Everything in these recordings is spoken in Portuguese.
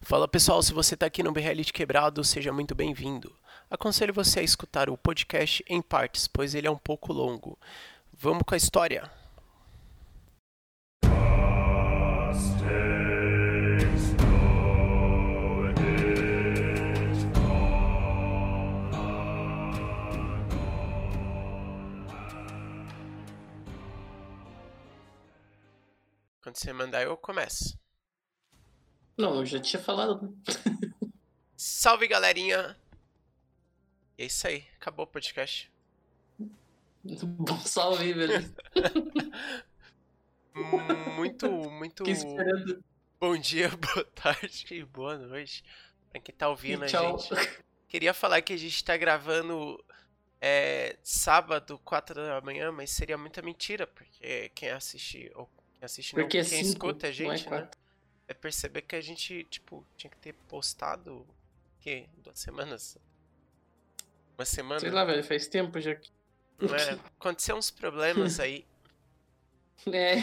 Fala pessoal, se você está aqui no BRL Quebrado, seja muito bem-vindo. Aconselho você a escutar o podcast em partes, pois ele é um pouco longo. Vamos com a história. Quando você mandar, eu começo. Não, eu já tinha falado. Salve, galerinha! É isso aí, acabou o podcast. Bom salve, velho. muito, muito. Bom dia, boa tarde e boa noite pra quem tá ouvindo a gente. Queria falar que a gente tá gravando é, sábado, 4 da manhã, mas seria muita mentira, porque quem assiste, ou quem assiste porque não, quem cinco, escuta a é gente, né? É perceber que a gente, tipo, tinha que ter postado. O quê? Duas semanas? Uma semana? Sei lá, velho, faz tempo já que. É? Aconteceu uns problemas aí É.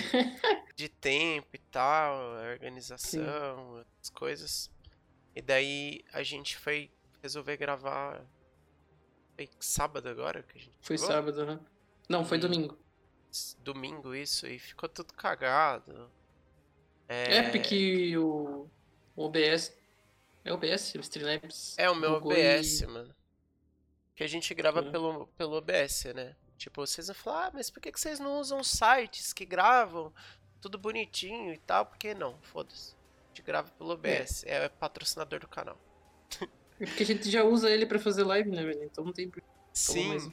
de tempo e tal, organização, as coisas. E daí a gente foi resolver gravar. Foi sábado agora que a gente Foi gravou? sábado, né? Não, foi E- domingo. Domingo isso, e ficou tudo cagado. É, porque o o OBS. É OBS, o Streamlabs. É o meu bugou OBS, e- mano. Que a gente grava É. pelo, pelo OBS, né? Tipo, vocês vão falar, ah, mas por que que vocês não usam sites que gravam tudo bonitinho e tal? Por que não? Foda-se. A gente grava pelo OBS, é, patrocinador do canal. É porque a gente já usa ele pra fazer live, né, velho? Então não tem. Sim. mais-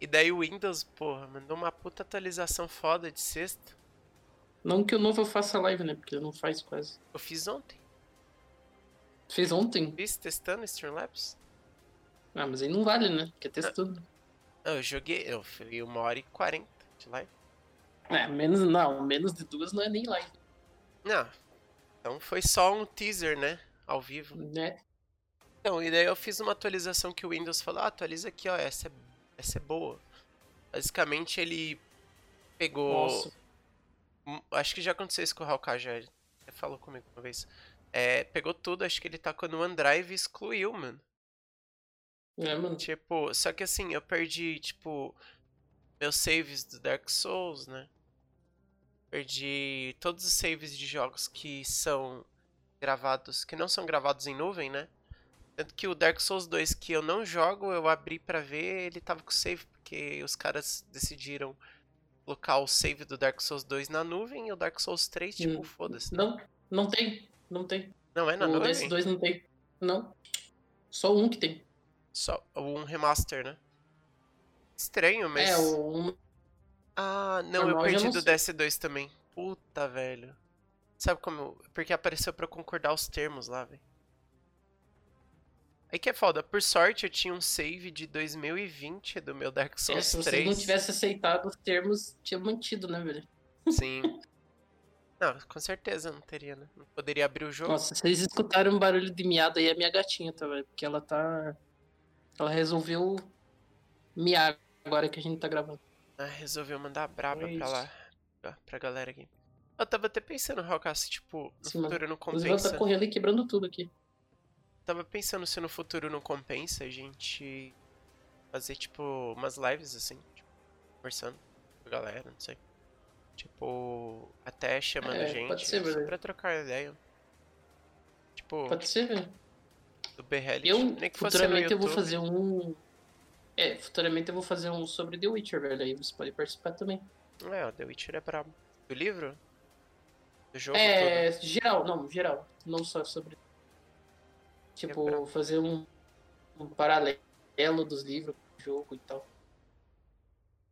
E daí o Windows, porra, mandou uma puta atualização foda de sexta. Não que o novo eu faça live, né? Porque não faz quase. Eu fiz ontem. Fez ontem? Fiz testando Streamlabs. Ah, mas aí não vale, né? Porque é testando. Não, Eu joguei, eu fui uma hora e quarenta de live. É, menos. Não, menos de duas não é nem live, Não. Então foi só um teaser, né? Ao vivo. né? Então, e daí eu fiz uma atualização que o Windows falou, ah, atualiza aqui, ó, essa é, essa é boa. Basicamente ele pegou. Nossa. Acho que já aconteceu isso com o Hawkai, já falou comigo uma vez. É, pegou tudo, acho que ele tacou no OneDrive e excluiu, mano. É, mano. Tipo, só que assim, eu perdi, tipo, meus saves do Dark Souls, né? Perdi todos os saves de jogos que são gravados, que não são gravados em nuvem, né? Tanto que o Dark Souls 2 que eu não jogo, eu abri pra ver, ele tava com save, porque os caras decidiram colocar o save do Dark Souls 2 na nuvem e o Dark Souls 3, tipo, Hum. foda-se. Não, não tem. Não tem. Não é na o nuvem? DS2 não tem. Não. Só um que tem. Só um remaster, né? Estranho, mas. É, o. Ah, não, eu Normal, eu já perdi não do DS2 também. Puta, velho. Sabe como? Porque apareceu pra eu concordar os termos lá, velho. Aí que é foda. Por sorte, eu tinha um save de 2020 do meu Dark É, Souls se você 3. não tivesse aceitado os termos, tinha mantido, né, velho? Sim. Não, com certeza não teria, né? Não poderia abrir o jogo. Nossa, vocês escutaram um barulho de miado aí, é minha gatinha, tá, velho? Porque ela tá. Ela resolveu miar agora que a gente tá gravando. Ah, resolveu mandar a braba É pra lá. Pra, galera aqui. Eu tava até pensando, Hawk, se tipo, no Sim, mano. futuro não Inclusive, ela compensa. tá correndo e quebrando tudo aqui. Tava pensando se no futuro não compensa a gente fazer, tipo, umas lives assim, tipo, conversando com a galera, não sei. Tipo, até chamando É, gente pode ser, verdade. pra trocar ideia. Tipo, Pode ser, velho. do BRL, Eu, nem que futuramente, eu vou fazer um. É, futuramente eu vou fazer um sobre The Witcher, velho. Aí você pode participar também. É, o The Witcher é brabo. Do livro? Do jogo É, geral, não, geral. Não só sobre. Tipo, brabo. fazer um, um paralelo dos livros, do jogo e tal.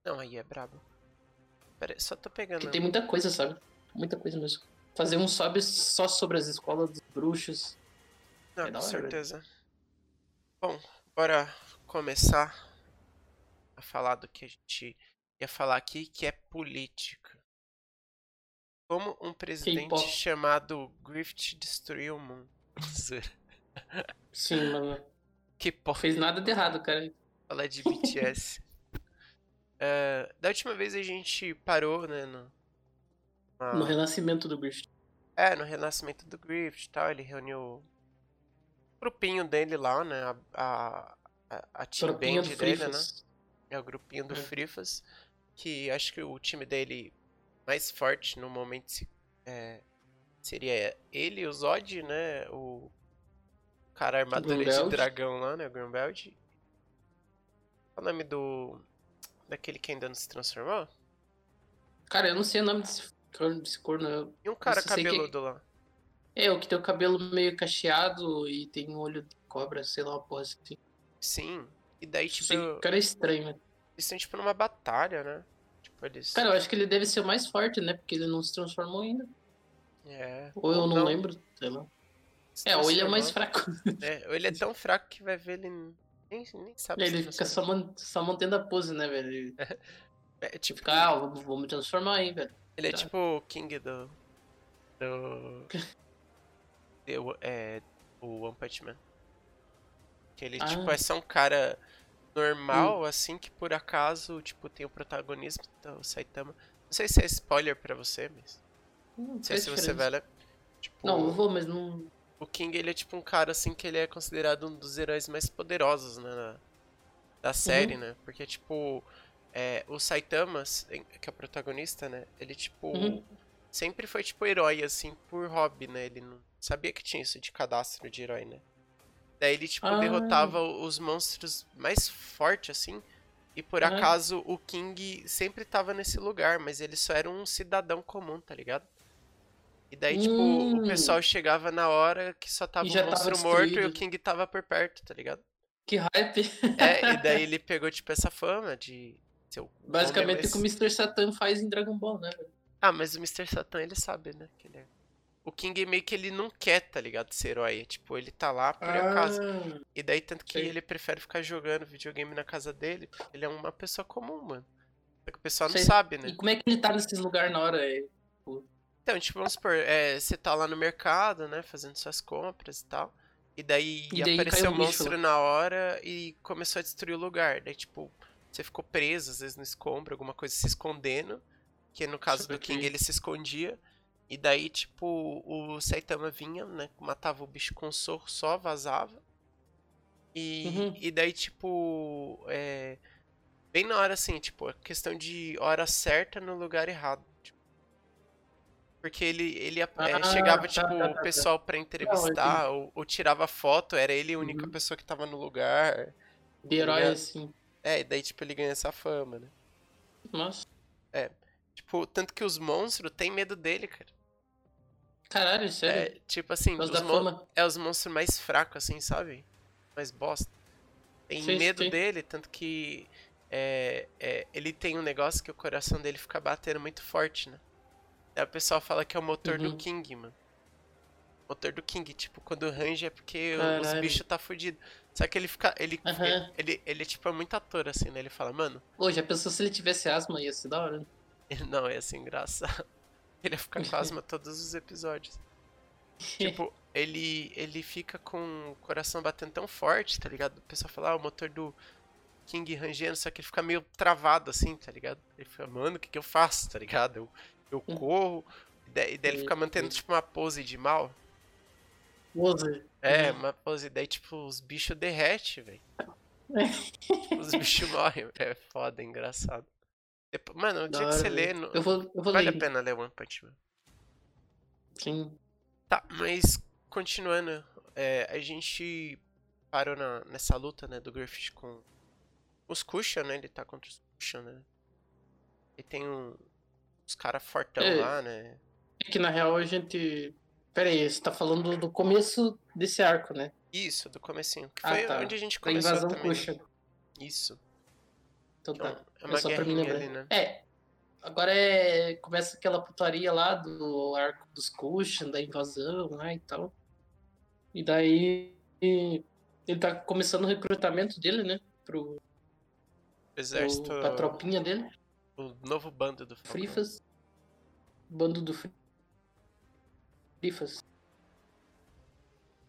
Não, aí é brabo. Pera só tô pegando. Porque tem muita coisa, sabe? Muita coisa mesmo. Fazer um sobe só sobre as escolas dos bruxos. Não, É com hora, certeza. Bom, bora começar a falar do que a gente ia falar aqui, que é política. Como um presidente chamado Griffith destruiu o mundo. Sim, mano. que porra, fez nada de errado, cara. falar de BTS. Eh, da última vez a gente parou, né, no, No renascimento do Griffith. É, no renascimento do Griffith e tal, ele reuniu grupinho dele lá, né? A, a, a, a team band dele, né? Frifas. É o grupinho do É. Frifas. Que acho que o time dele mais forte no momento se- é, seria ele, o Zod, né? O cara armadura de dragão lá, né? O Grunbeld. Qual o nome do. Daquele que ainda não se transformou? Cara, eu não sei o nome desse, corno- desse corno. eu- E um cara sei que- cabeludo lá. É, o que tem o cabelo meio cacheado e tem um olho de cobra, sei lá, uma porra assim. Sim. E daí, tipo, o cara é estranho, né? eles estão, tipo, numa batalha, né? Tipo, eles. Cara, eu acho que ele deve ser o mais forte, né? Porque ele não se transformou ainda. É. Ou eu não, lembro, sei lá. É, ou ele é o mais fraco. É, ou ele é tão fraco que vai ver ele nem, nem sabe se Ele fica só, man- só mantendo a pose, né, velho? Ele É, tipo, fica, ah, vamos, vamos transformar aí, velho. ele é tá. tipo o King do. Do. do é, o One Punch Man. Que ele, tipo, Ah. é só um cara normal, assim, que por acaso, tipo, tem o protagonismo do Saitama. Não sei se é spoiler pra você, mas. Não Não sei se você velho. Tipo, Não, eu vou, mas não. O King, ele é tipo um cara, assim, que ele é considerado um dos heróis mais poderosos, né? na- da série, né? Porque, tipo, é, o Saitama, que é o protagonista, né? Ele, tipo, Uhum. sempre foi, tipo, herói, assim, por hobby, né? Ele não sabia que tinha isso de cadastro de herói, né? Daí ele, tipo, Ah. derrotava os monstros mais fortes, assim. E por Ah. acaso o King sempre tava nesse lugar, mas ele só era um cidadão comum, tá ligado? E daí, tipo, o Hum. pessoal chegava na hora que só tava o tava monstro morto e o. King tava por perto, tá ligado? Que hype. É, e daí ele pegou, tipo, essa fama de ser o Basicamente o que o Mr. Satan faz em Dragon Ball, né, velho? Ah, mas o Mr. Satan, ele sabe, né? Que ele é... O King meio que ele não quer, tá ligado? Ser herói. Tipo, ele tá lá por acaso. Ah, E daí, tanto que sei. ele prefere ficar jogando videogame na casa dele, ele é uma pessoa comum, mano. Só que o pessoal não Sei. sabe, né? E como é que ele tá nesses lugares na hora? É, Então, tipo, vamos supor, é, você tá lá no mercado, né, fazendo suas compras e tal. E daí, E daí apareceu um monstro na hora e começou a destruir o lugar. Daí, tipo, você ficou preso, às vezes no escombro, alguma coisa se escondendo. Que no caso do. King ele se escondia. E daí, tipo, o Saitama vinha, né? Matava o bicho com um sorro só, vazava. E, Uhum. e daí, tipo, é, bem na hora assim, tipo, a questão de hora certa no lugar errado. Porque ele, ele é, Ah, chegava, tá, tipo, tá, tá, o tá. pessoal pra entrevistar, ou, ou tirava foto, era ele a única Uhum. pessoa que tava no lugar. de herói, ligado? assim. É, e daí, tipo, ele ganha essa fama, né? Nossa. Tipo, tanto que os monstros têm medo dele, cara. Caralho, sério. É, tipo assim, os mon- é os monstros mais fracos, assim, sabe? Mais bosta. Tem Sei, medo sei. dele, tanto que é, é, ele tem um negócio que o coração dele fica batendo muito forte, né? Aí o pessoal fala que é o motor do Uhum. King, mano. Motor do King, tipo, quando range é porque o- os Caralho. bichos tá fudido. Só que ele fica. Ele, Aham. ele, ele, tipo, é muito ator, assim, né? Ele fala, mano, Pô, já pensou se ele tivesse asma? Ia ser da hora. ele não é assim engraçado. Ele ia ficar com asma todos os episódios. Tipo, ele, ele fica com o coração batendo tão forte, tá ligado? O pessoal fala, ah, o motor do King rangendo, só que ele fica meio travado assim, tá ligado? Ele fica, mano, o que que eu faço, tá ligado? Eu, eu Hum. corro, e daí, daí ele fica mantendo, tipo, uma pose de mal. Pose. É, Uhum. uma pose, daí, tipo, os bichos derretem, velho. Os bichos morrem, é foda, é engraçado. Depois- mano, o dia que você lê, no- Eu vou, eu vou vale a ler. pena ler One Punch Man. Sim. Tá, mas continuando, é, a gente parou na- nessa luta, né, do Griffith com os Cushion, né? Ele tá contra os Cushion, né? E tem um, uns caras fortão É. lá, né? É que na real a gente. Pera aí, você tá falando do começo desse arco, né? Isso, do comecinho. Que Ah, foi tá. onde a gente começou invasão também. né? puxa. Isso. Então que é tá. é É uma só pra mim guerrinha lembrar. ali, né? É. Agora é. Começa aquela putaria lá do arco dos Cushion, da invasão lá e tal. E daí. Ele tá começando o recrutamento dele, né? Pro, exército. pro, pra tropinha dele. O novo bando do Falcão. Frifas. Bando do Fri- Frifas.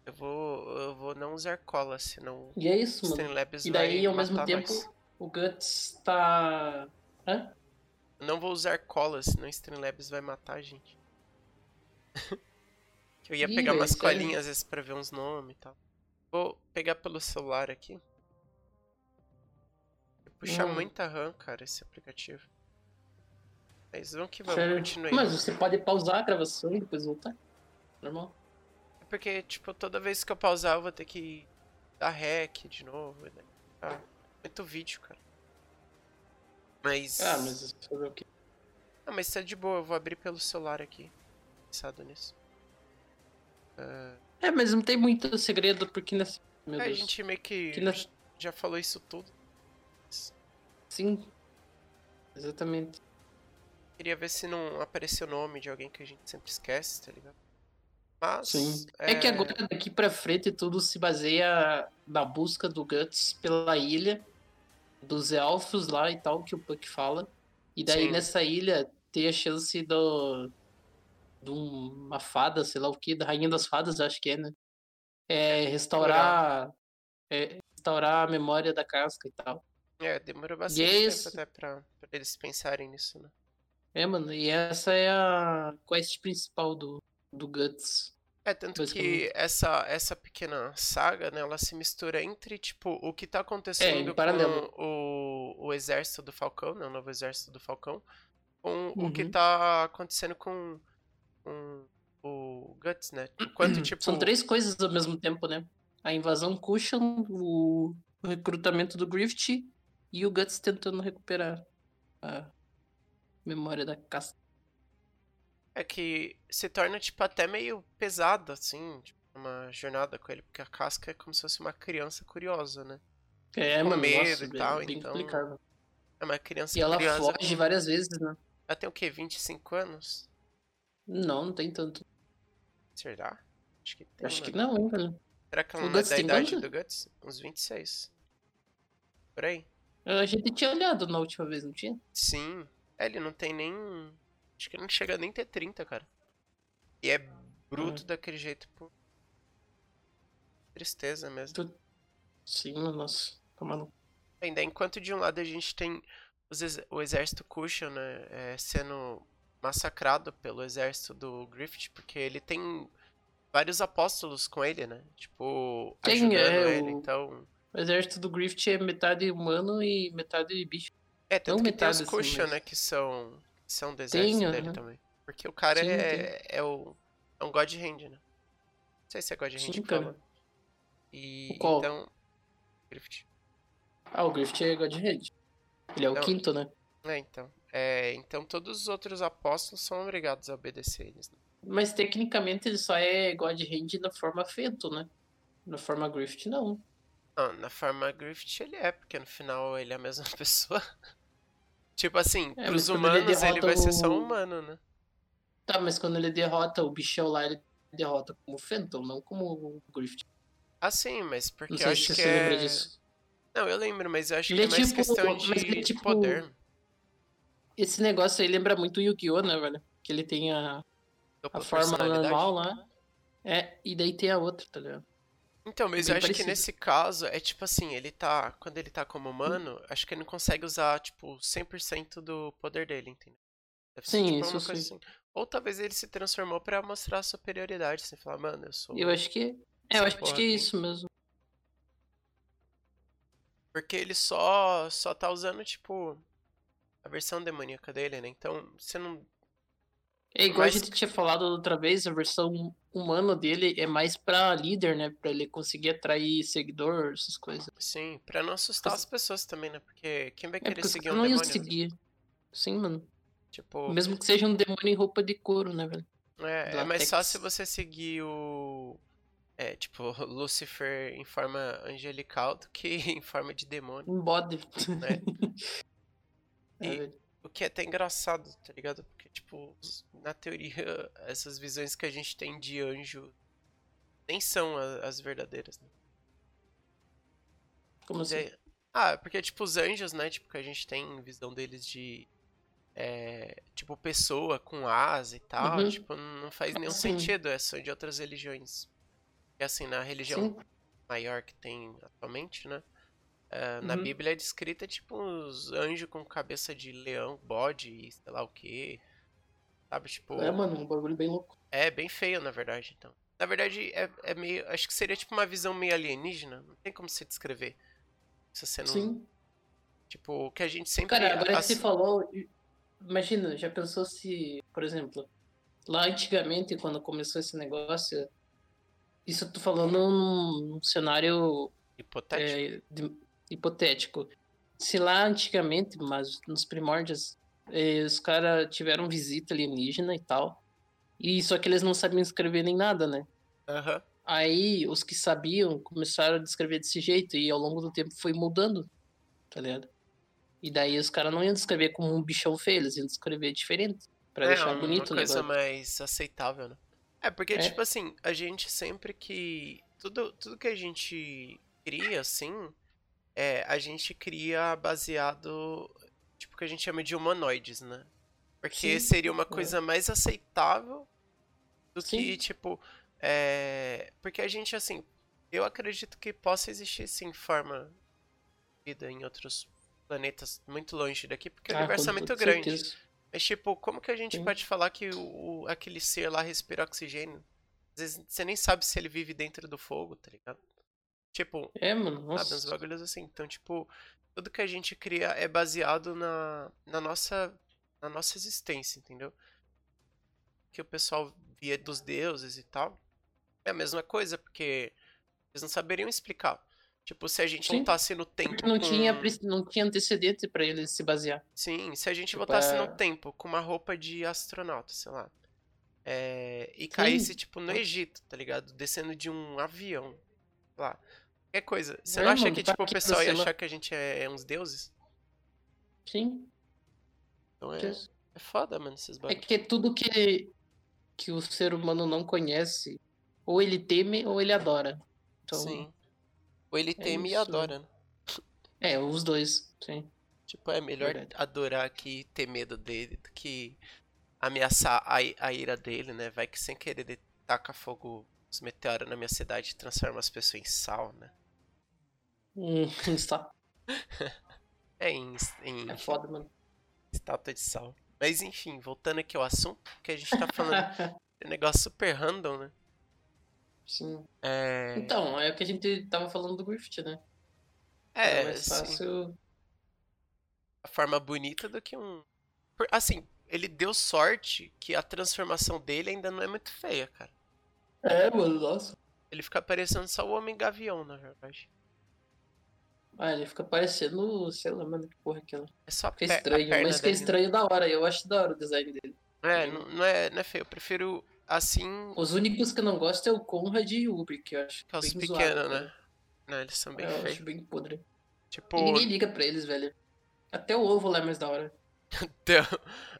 Eu vou, eu vou não usar cola, senão E é isso, mano. E daí, ao mesmo tempo, nós. o Guts tá. Hã? Eu não vou usar cola, senão o Streamlabs vai matar a gente. eu ia Ih, pegar umas sério? colinhas às vezes pra ver uns nomes e tal. Vou pegar pelo celular aqui. Puxa Hum. muita RAM, cara, esse aplicativo. Mas vamos que vamos, continue. Mas você pode pausar a gravação e depois voltar. Normal. É Porque, tipo, toda vez que eu pausar eu vou ter que dar rec de novo. Né? Ah, muito vídeo, cara. Mas. Ah, mas fazer o quê? Ah, mas tá de boa, eu vou abrir pelo celular aqui. Pensado nisso. Ah, É, mas não tem muito segredo, porque nessa. Meu a Deus. gente meio que Que na- já falou isso tudo. Sim. Exatamente. Queria ver se não apareceu o nome de alguém que a gente sempre esquece, tá ligado? Mas. Sim. É... que agora daqui pra frente tudo se baseia na busca do Guts pela ilha, dos elfos lá e tal, que o Puck fala. E daí Sim. nessa ilha tem a chance do. de uma fada, sei lá o que, da Rainha das Fadas, acho que é, né? É restaurar. É, restaurar a memória da casca e tal. É, demorou bastante Yes. tempo até pra, pra eles pensarem nisso, né? É, mano, e essa é a quest principal do, do Guts. É, tanto que essa, essa pequena saga, né, ela se mistura entre, tipo, o que tá acontecendo É, com o, o exército do Falcão, né, o novo exército do Falcão, com o que Uhum. tá acontecendo com, com o Guts, né? Tipo... São três coisas ao mesmo tempo, né? A invasão Cushion, o o recrutamento do Grift e o Guts tentando recuperar a memória da casca. É que se torna, tipo, até meio pesado, assim, tipo, uma jornada com ele, porque a casca é como se fosse uma criança curiosa, né? É, Com mano, medo nossa, e bem- tal, bem então- complicado. É uma criança E ela curiosa. foge várias vezes, né? Ela tem o quê? 25 anos? Não, não tem tanto. Será? Acho que tem, Acho né? que não, hein, velho. Será que ela O não é da idade quanto? do Guts? Uns 26. Por aí? A gente tinha olhado na última vez, não tinha? Sim. É, ele não tem nem. Acho que ele não chega nem a ter 30, cara. E é bruto daquele jeito, pô. Tristeza mesmo. Sim, mano, nossa. Tá maluco. Ainda enquanto de um lado a gente tem ex- o exército Cushion, né, é, sendo massacrado pelo exército do Griffith, porque ele tem vários apóstolos com ele, né? Tipo, Tem, ajudando é, ele, o- então... O exército do Grift é metade humano e metade bicho. É, tanto Não que tem os assim, Cushion, mas- né, que são, que são do Tem, dele aham. também. Porque o cara Sim, é, é, o, é um God Hand, né? Não sei se é God Hand Sim, cara. E, O qual? então... Griffith. Ah, o Grift é God Hand. Ele é o Não. quinto, né? É, então. É, então todos os outros apóstolos são obrigados a obedecer eles, né? Mas tecnicamente ele só é God Hand na forma Fento, né? Na forma Grift, não. Não, na forma Griffith ele é, porque no final ele é a mesma pessoa. Tipo assim, É, pros mas ele humanos ele, derrota vai ser só o- um humano, né? Tá, mas quando ele derrota o bichão lá, ele derrota como Phantom, não como o Grift. Ah, sim, mas porque eu acho que você lembra é... disso. Não, eu lembro, mas eu acho Ele que é é mais tipo- questão mas de, ele é tipo- poder. Esse negócio aí lembra muito o Yu-Gi-Oh, né, velho? Que ele tem a, a forma normal lá. É, e daí tem a outra, tá ligado? Então, mas Bem eu acho que parecido. nesse caso é tipo assim, ele tá. Quando ele tá como humano, acho que ele não consegue usar, tipo, 100% do poder dele, entendeu? Deve ser, Sim, tipo, isso sei. assim. Ou talvez ele se transformou pra mostrar a superioridade, assim, falar, mano, eu sou. Eu acho que. É, eu acho porra que é isso mesmo. Porque ele só só tá usando, tipo, a versão demoníaca dele, né? Então, você não. É igual Mas- a gente tinha falado outra vez, a versão humana dele é mais pra líder, né? Pra ele conseguir atrair seguidor, essas coisas. Sim, pra não assustar as pessoas também, né? Porque quem vai É querer os seguir um não demônio? né? seguir. Sim, mano. Tipo, Mesmo que seja um demônio em roupa de couro, né, velho? é, é mais fácil você seguir o. É, tipo, Lucifer em forma angelical do que em forma de demônio. Um bode. E- É, velho. Que é até engraçado, tá ligado? Porque, tipo, na teoria, essas visões que a gente tem de anjo nem são as verdadeiras, né? Como assim? É- Ah, porque, tipo, os anjos, né? Tipo, que a gente tem visão deles de. é, tipo, pessoa com asa e tal. Uhum. Tipo, não faz nenhum Sim. sentido. É só de outras religiões. E assim, na religião Sim. maior que tem atualmente, né? É, Na Uhum. Bíblia é descrita, tipo, uns anjos com cabeça de leão, bode e sei lá o que. Sabe, tipo. É, mano, um bagulho bem louco. É bem feio, na verdade, então. Na verdade, é, é meio. Acho que seria tipo uma visão meio alienígena. Não tem como você descrever. Se você não. Sim. Tipo, o que a gente sempre. Cara, agora que ass- você falou, imagina, já pensou se, por exemplo, lá antigamente, quando começou esse negócio, isso eu tô falando num, num cenário Hipotético. é, de- hipotético. Se lá antigamente, mas nos primórdios, eh, os caras tiveram visita alienígena e tal, e só que eles não sabiam escrever nem nada, né? Aham. Aí os que sabiam começaram a descrever desse jeito e ao longo do tempo foi mudando, tá ligado? E daí os caras não iam descrever como um bichão feio, eles iam descrever diferente, pra é, deixar uma bonito o coisa negócio. mais aceitável, né? É, porque, É. tipo assim, a gente sempre que. Tudo, tudo que a gente cria, assim, é, a gente cria baseado. Tipo, o que a gente chama de humanoides, né? Porque Sim. seria uma coisa mais aceitável do Sim. que, tipo. É... Porque a gente, assim. Eu acredito que possa existir, sim, forma de vida em outros planetas muito longe daqui, porque o Ah, universo é muito grande. certeza. Mas, tipo, como que a gente Sim. pode falar que o, o- aquele ser lá respira oxigênio? Às vezes você nem sabe se ele vive dentro do fogo, tá ligado? Tipo, É, mano, sabe, uns nossa. bagulhos assim. Então, tipo, tudo que a gente cria é baseado na, na nossa na nossa existência, entendeu? Que o pessoal via dos deuses e tal. É a mesma coisa, porque eles não saberiam explicar. Tipo, se a gente Sim. voltasse no tempo não com... tinha, não tinha antecedente pra eles se basear. Sim, se a gente Tipo, voltasse no é- tempo com uma roupa de astronauta, sei lá. é, e caísse, tipo, no Egito, tá ligado? Descendo de um avião. Lá. Qualquer coisa. Você É, não acha mano, que, tá tipo, o pessoal ia achar que a gente é, é uns deuses? Sim. Então é, é foda, mano, esses É bagulhos. que tudo que, que o ser humano não conhece, ou ele teme ou ele adora. Então, Sim. Ou ele é teme e isso. adora, né? é, os dois, sim. Tipo, é melhor Verdade. adorar que ter medo dele do que ameaçar a, a ira dele, né? Vai que sem querer ele taca fogo os meteoros na minha cidade e transforma as pessoas em sal, né? Hum, está- É, em, em é foda, mano. estátua de sal. Mas enfim, voltando aqui ao assunto, que a gente tá falando de um negócio super random, né? sim. É, Então, é o que a gente tava falando do Griffith, né? é é mais fácil. a forma bonita do que um. Assim, ele deu sorte que a transformação dele ainda não é muito feia, cara. É, mano, nossa. Ele fica parecendo só o Homem Gavião, na verdade. Ah, ele fica parecendo, sei lá, mano, que porra é aquela. É só Fica estranho, mas fica dele, né? estranho da hora. Eu acho da hora o design dele. É, não, não é, não é feio. Eu prefiro assim Os únicos que eu não gosto é o Conrad e o Uber, que eu acho que os bem pequenos, né? cara. Não, eles são bem É, eu feios. acho bem podre. Tipo, E ninguém liga pra eles, velho. Até o ovo lá é mais da hora. até,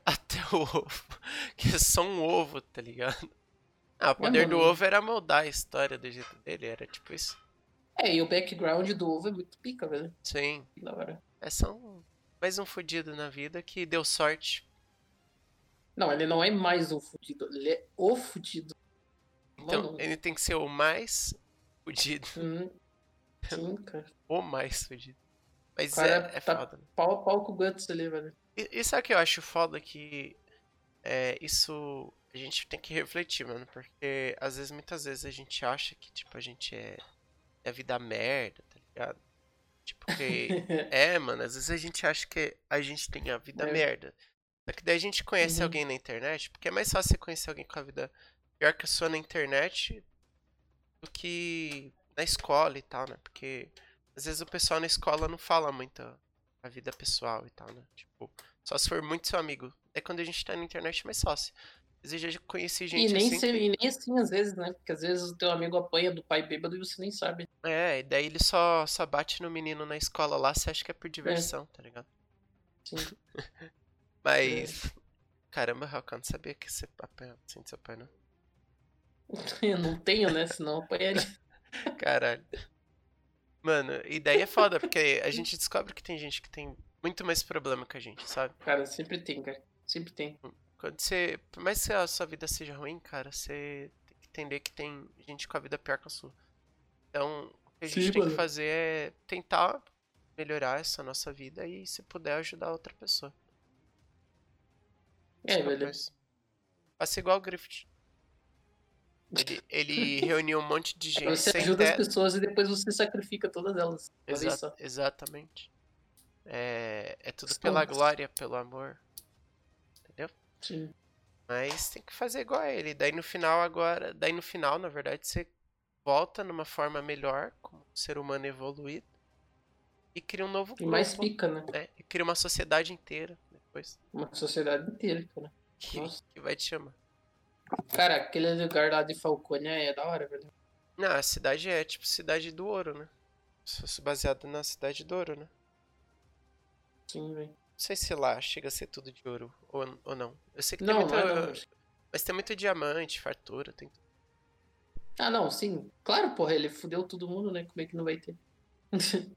até o ovo. Que é só um ovo, tá ligado? Ah, o poder do mano. ovo era moldar a história do jeito dele, era tipo isso. É, e o background do ovo é muito pica, velho. Sim. Da hora. É só um, mais um fudido na vida que deu sorte. Não, ele não é mais um fudido, ele é o fudido. Então, Mano, ele tem que ser o mais fudido. hum, sim, cara. O mais fudido. Mas cara é, é tá- foda. né? Pau pau com o Guts ali, velho. E, e sabe o que eu acho foda que é, isso a gente tem que refletir, mano, porque às vezes, muitas vezes a gente acha que, tipo, a gente é a vida merda, tá ligado? Tipo, que é, mano, às vezes a gente acha que a gente tem a vida É. merda. Só que daí a gente conhece Uhum. alguém na internet, porque é mais fácil você conhecer alguém com a vida pior que a sua na internet do que na escola e tal, né? Porque às vezes o pessoal na escola não fala muito a- vida pessoal e tal, né? Tipo, só se for muito seu amigo. É quando a gente tá na internet é mais fácil. Eu já conheci E gente nem, assim. se- que- e nem assim às vezes, né? Porque às vezes o teu amigo apanha do pai bêbado e você nem sabe. É, e daí ele só, só bate no menino na escola lá, você acha que é por diversão, tá ligado? Sim. Mas. Caramba, Raul, não sabia que você apanhava assim do seu pai, não. Eu não tenho, né? Senão eu apanharia. Caralho. Mano, e daí é foda, porque a gente descobre que tem gente que tem muito mais problema que a gente, sabe? Cara, sempre tem, cara. Sempre tem. Quando você. Por mais que a sua vida seja ruim, cara, você tem que entender que tem gente com a vida pior que a sua. Então, o que a gente Sim, tem que mano. fazer é tentar melhorar essa nossa vida e, se puder, ajudar outra pessoa. É, que eu velho. Faça igual o Griffith. Ele, ele reuniu um monte de gente Você ajuda as pessoas e depois você sacrifica todas elas. Exa- exatamente. É, é tudo Só- pela glória, pelo amor. Sim. Mas tem que fazer igual a ele. Daí no final agora. Daí no final, na verdade, você volta numa forma melhor, como um ser humano evoluído. E cria um novo E grupo. mais pica, né? né? E cria uma sociedade inteira depois. Uma sociedade inteira, cara. Que, que vai te chamar. Cara, aquele lugar lá de Falcônia é da hora, velho. Não, a cidade é tipo cidade do ouro, né? Se fosse baseado na cidade do ouro, né? Sim, velho. Não sei se lá chega a ser tudo de ouro ou, ou não. Eu sei que Não, tem muito. não não. Mas tem muito diamante, fartura, tem Ah, não, sim. Claro, porra, ele fudeu todo mundo, né? Como é que não vai ter?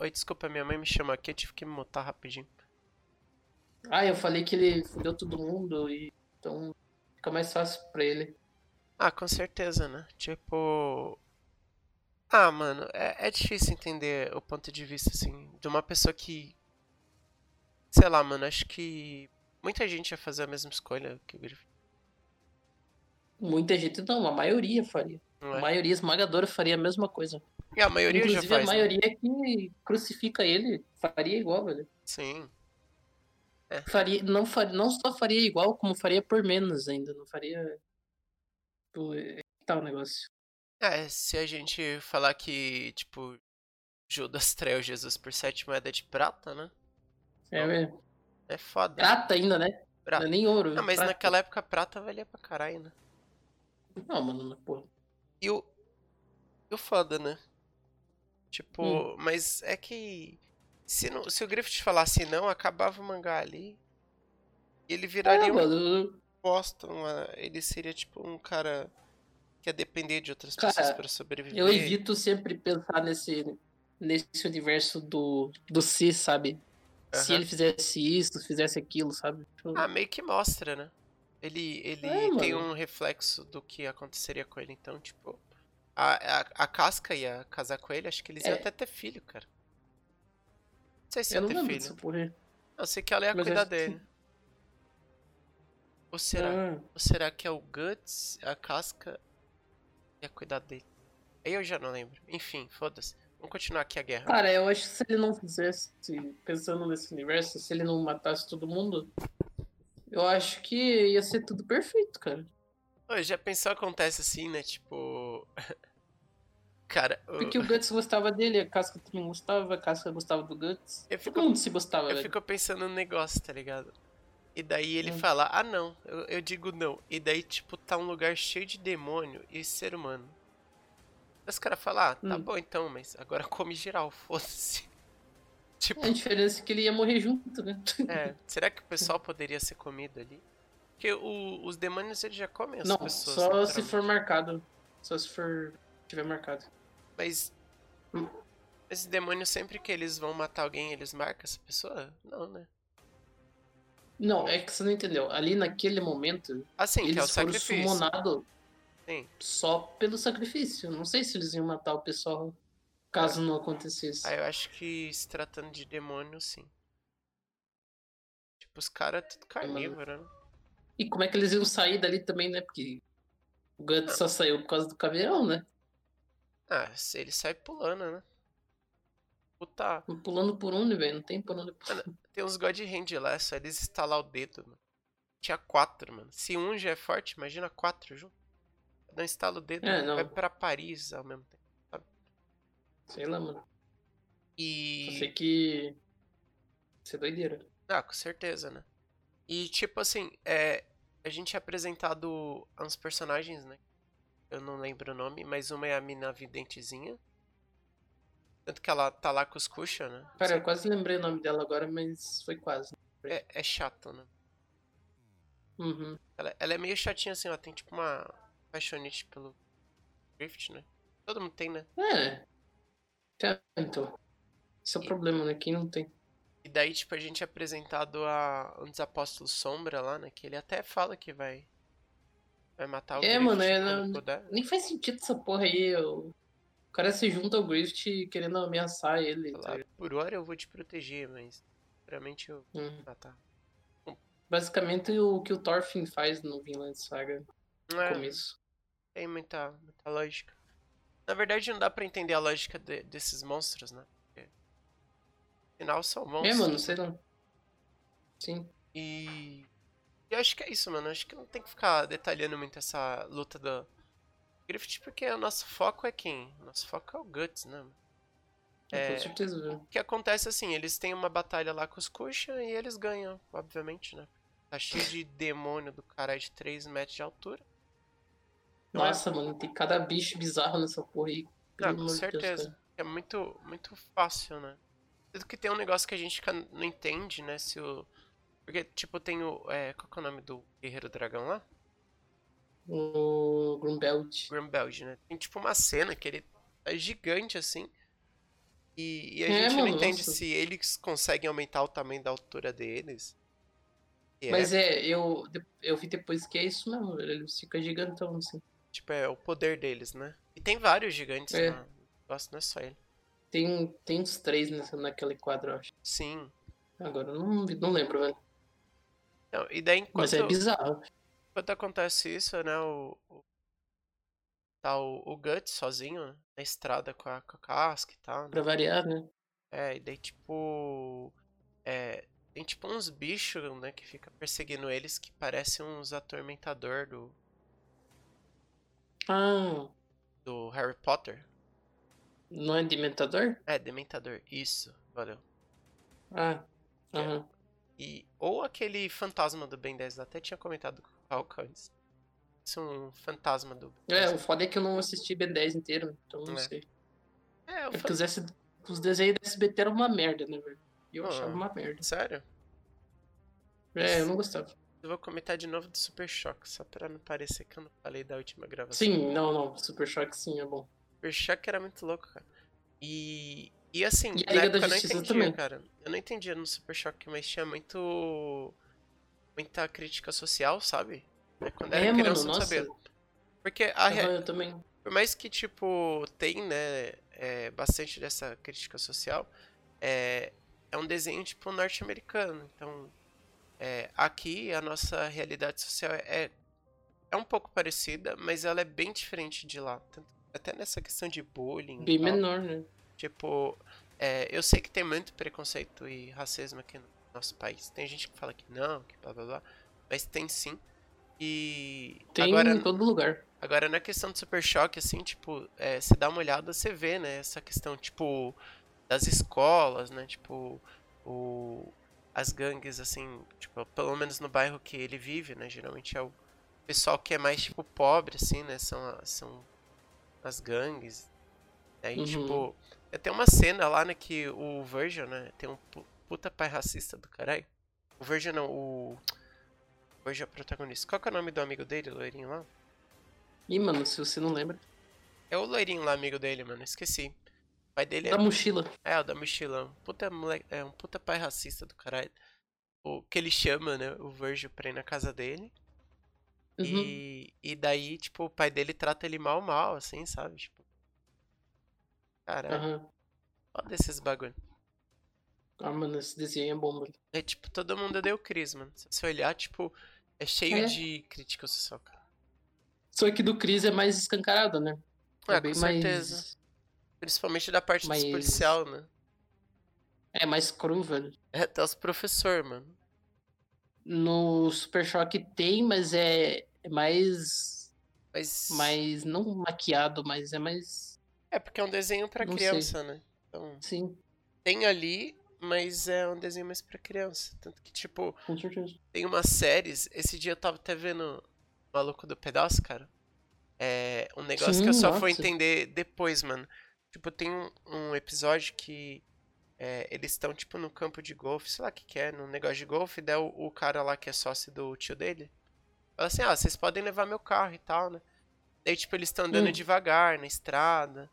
Oi, desculpa, minha mãe me chamou aqui, eu tive que me mutar rapidinho. ah, eu falei que ele fudeu todo mundo e então fica mais fácil pra ele. Ah, com certeza, né? Tipo. Ah, mano, é, é difícil entender o ponto de vista, assim, de uma pessoa que. Sei lá, mano, acho que muita gente ia fazer a mesma escolha que o Griffith. Muita gente não, a maioria faria. Não A é? maioria esmagadora faria a mesma coisa. E a maioria Inclusive já faz. a né? maioria que crucifica ele faria igual, velho. Sim. Faria, não, faria, não só faria igual, como faria por menos ainda. Não faria. Pô, é que tá o negócio. É, se a gente falar que, tipo, Judas traiu Jesus por sete moedas de prata, né? É, é É foda. prata ainda, né? Prata. Não é nem ouro. Ah, mas prata. naquela época prata valia pra caralho, né? Não, mano, porra. E o. E o foda, né? Tipo, Hum. mas é que. Se, não, se o Griffith falasse não, acabava o mangá ali. E ele viraria Ah, um uma- Ele seria tipo um cara que ia depender de outras Cara, pessoas pra sobreviver. eu evito sempre pensar nesse, nesse universo do, do si, sabe? Se Aham. ele fizesse isso, fizesse aquilo, sabe? Tipo, Ah, meio que mostra, né? Ele, ele É, tem mano. um reflexo do que aconteceria com ele. Então, tipo, a, a, a Casca ia casar com ele. Acho que eles iam É. até ter filho, cara. Não sei se eu ia não ter filho. porra. Eu sei que ela ia Mas cuidar que dele. Ou será? Ah, Ou será que é o Guts, a Casca ia cuidar dele? Aí eu já não lembro. Enfim, foda-se. Vamos continuar aqui a guerra. Cara, eu acho que se ele não fizesse, pensando nesse universo, se ele não matasse todo mundo, eu acho que ia ser tudo perfeito, cara. Ô, já pensou acontece assim, né? Tipo. Cara, o- Porque o Guts gostava dele, a Casca também gostava, a Casca gostava do Guts. eu fico Todo mundo se gostava, Eu velho. fico pensando no negócio, tá ligado? E daí ele Hum. fala, ah não, eu, eu digo não. E daí, tipo, tá um lugar cheio de demônio e ser humano. Aí os caras falam, ah, tá Hum. bom então, mas agora come geral, foda-se. Tipo, A diferença é que ele ia morrer junto, né? é, será que o pessoal poderia ser comido ali? Porque o- os demônios eles já comem as Não, pessoas. só se for marcado. Só se for tiver marcado. Mas. Hum. Esses demônios, sempre que eles vão matar alguém, eles marcam essa pessoa? Não, né? Não, é que você não entendeu. Ali naquele momento, Assim, que é o eles foram sacrifício. sumonados Sim. só pelo sacrifício. Não sei se eles iam matar o pessoal caso não acontecesse. Aí eu acho que se tratando de demônio, sim. Tipo, os caras tudo carnívoro, né? E como é que eles iam sair dali também, né? Porque o Guts só saiu por causa do caveirão, né? Ah, ele sai pulando, né? Puta, Pulando por onde, velho? Não tem por onde tem uns God Hand lá, é só eles estalar o dedo, mano. Tinha quatro, mano. Se um já é forte, imagina quatro junto. Não estala o dedo, É, não. vai pra Paris ao mesmo tempo. Sei lá, mano. Só E. sei que. Isso é doideira. Ah, com certeza, né? E tipo assim, é, a gente é apresentado uns personagens, né? Eu não lembro o nome, mas uma é a mina videntezinha. Tanto que ela tá lá com os Kusha, né? Cara, eu quase lembrei o nome dela agora, mas foi quase. É, é chato, né? Uhum. Ela, ela é meio chatinha assim, ela tem tipo uma paixonite pelo Griffith, né? Todo mundo tem, né? É. Então. Esse é o problema, né? Quem não tem. E daí, tipo, a gente é apresentado a um dos apóstolos Sombra lá, né? Que ele até fala que vai. Vai matar o É, Griffith mano, é, não-. Nem faz sentido essa porra aí. O cara se junta ao Griffith querendo ameaçar ele. tá por hora eu vou te proteger, mas realmente eu vou Hum. matar. Basicamente o que o Thorfinn faz no Vinland Saga no É, começo. tem muita, muita lógica. Na verdade, não dá pra entender a lógica de- desses monstros, né? Porque, afinal, são monstros. É, mano, sei lá. Sim. E eu acho que é isso, mano. Acho que não tem que ficar detalhando muito essa luta do Griffith, porque o nosso foco é quem? Nosso foco é o Guts, né? É, Com certeza, velho. O que acontece assim, eles têm uma batalha lá com os Kushan e eles ganham, obviamente, né? Tá cheio de demônio do caralho de 3 metros de altura. Não é? Nossa, mano, tem cada bicho bizarro nessa porra aí. Ah, com Deus, certeza. cara. É muito, muito fácil, né? Tanto que tem um negócio que a gente não entende, né? Se o. Porque, tipo, tem o. É, qual que é o nome do Guerreiro Dragão lá? O Grumbelt. Grumbeld, né? Tem tipo uma cena que ele é gigante assim. E, e a É, gente não entende nossa. se eles conseguem aumentar o tamanho da altura deles. E Mas é, eu, eu vi depois que é isso mesmo, velho. Ele fica gigantão, assim. Tipo, é o poder deles, né? E tem vários gigantes É. no negócio, não é só ele. Tem, tem uns três nessa, naquele quadro, eu acho. Sim. Agora eu não, não lembro, velho. Não, e daí enquanto, Mas é bizarro. Enquanto acontece isso, né? O, o- tá o, o Guts sozinho né, na estrada com a, com a casca e tal, né? Pra variar, né? É, e daí tipo. É, tem tipo uns bichos, né, que fica perseguindo eles que parecem uns atormentador do, Ah, do Harry Potter. não é Dementador? É, Dementador, isso, valeu. Ah, aham. E, ou aquele fantasma do Ben 10, eu até tinha comentado antes. Isso é um fantasma do É, 10. o foda é que eu não assisti Ben 10 inteiro, então não É. sei. É, É fan... os, desenhos da SBT eram uma merda, né, velho? E eu Ah. achava uma merda. Sério? É, eu não gostava. Eu vou comentar de novo do Super Choque, só pra não parecer que eu não falei da última gravação. Sim, não, não. Super Choque sim é bom. Super Choque era muito louco, cara. E, e assim, E a na Liga época da eu não entendia, também. cara. Eu não entendia no Super Choque, mas tinha muito. Muita crítica social, sabe? É, Quando era É, mano, criança eu não sabia. Porque a, rea- Aham, eu também. por mais que, tipo, tem, né, é, bastante dessa crítica social, é, é um desenho, tipo, norte-americano. Então, é, aqui a nossa realidade social é, é um pouco parecida, mas ela é bem diferente de lá. Até nessa questão de bullying. Bem menor, né? Tipo, é, eu sei que tem muito preconceito e racismo aqui no nosso país. Tem gente que fala que não, que blá blá blá, mas tem sim. E Tem agora, em todo lugar. agora na questão do Super Choque, assim, tipo, é, você dá uma olhada, você vê, né, essa questão, tipo, das escolas, né, tipo, o, as gangues, assim, tipo, pelo menos no bairro que ele vive, né, geralmente é o pessoal que é mais, tipo, pobre, assim, né, são, a- são as gangues. Aí, Uhum. tipo, tem uma cena lá, né, que o Virgil, né, tem um puta pai racista do caralho. O Virgil não, o... O Virgil é o protagonista. Qual que é o nome do amigo dele, o loirinho lá? Ih, mano, se você não lembra. É o loirinho lá, amigo dele, mano, esqueci. O pai dele é... Da mochila. É, o da mochila. Um puta moleque, é um puta pai racista do caralho. O que ele chama, né, o Virgil pra ir na casa dele. Uhum. E, e daí, tipo, o pai dele trata ele mal, mal, assim, sabe? Tipo. Caralho, Aham. foda esses bagulho. Ah, mano, esse desenho é bom, mano. É tipo, todo mundo deu Cris, mano. Se você olhar, tipo, é cheio É. de crítica social, cara. Só que do Chris é mais escancarado, né? Ah, é bem com certeza. mais. Principalmente da parte dos policial, né? É mais cru, velho. É até os professor, mano. No Super Choque tem, mas é, é mais. Mas. mais. não maquiado, mas é mais. É porque é um desenho pra Não criança, né? Então, Sim, tem ali, mas é um desenho mais pra criança. Tanto que, tipo, com certeza. tem umas séries. Esse dia eu tava até vendo o Maluco do Pedaço, cara. É um negócio que eu Sim, só fui nossa. entender depois, mano. Tipo, tem um, um episódio que é, eles estão, tipo, no campo de golfe, sei lá o que que é, num negócio de golfe, daí o, o cara lá que é sócio do tio dele fala assim, ah, vocês podem levar meu carro e tal, né? Daí, tipo, eles estão andando Hum. devagar na estrada,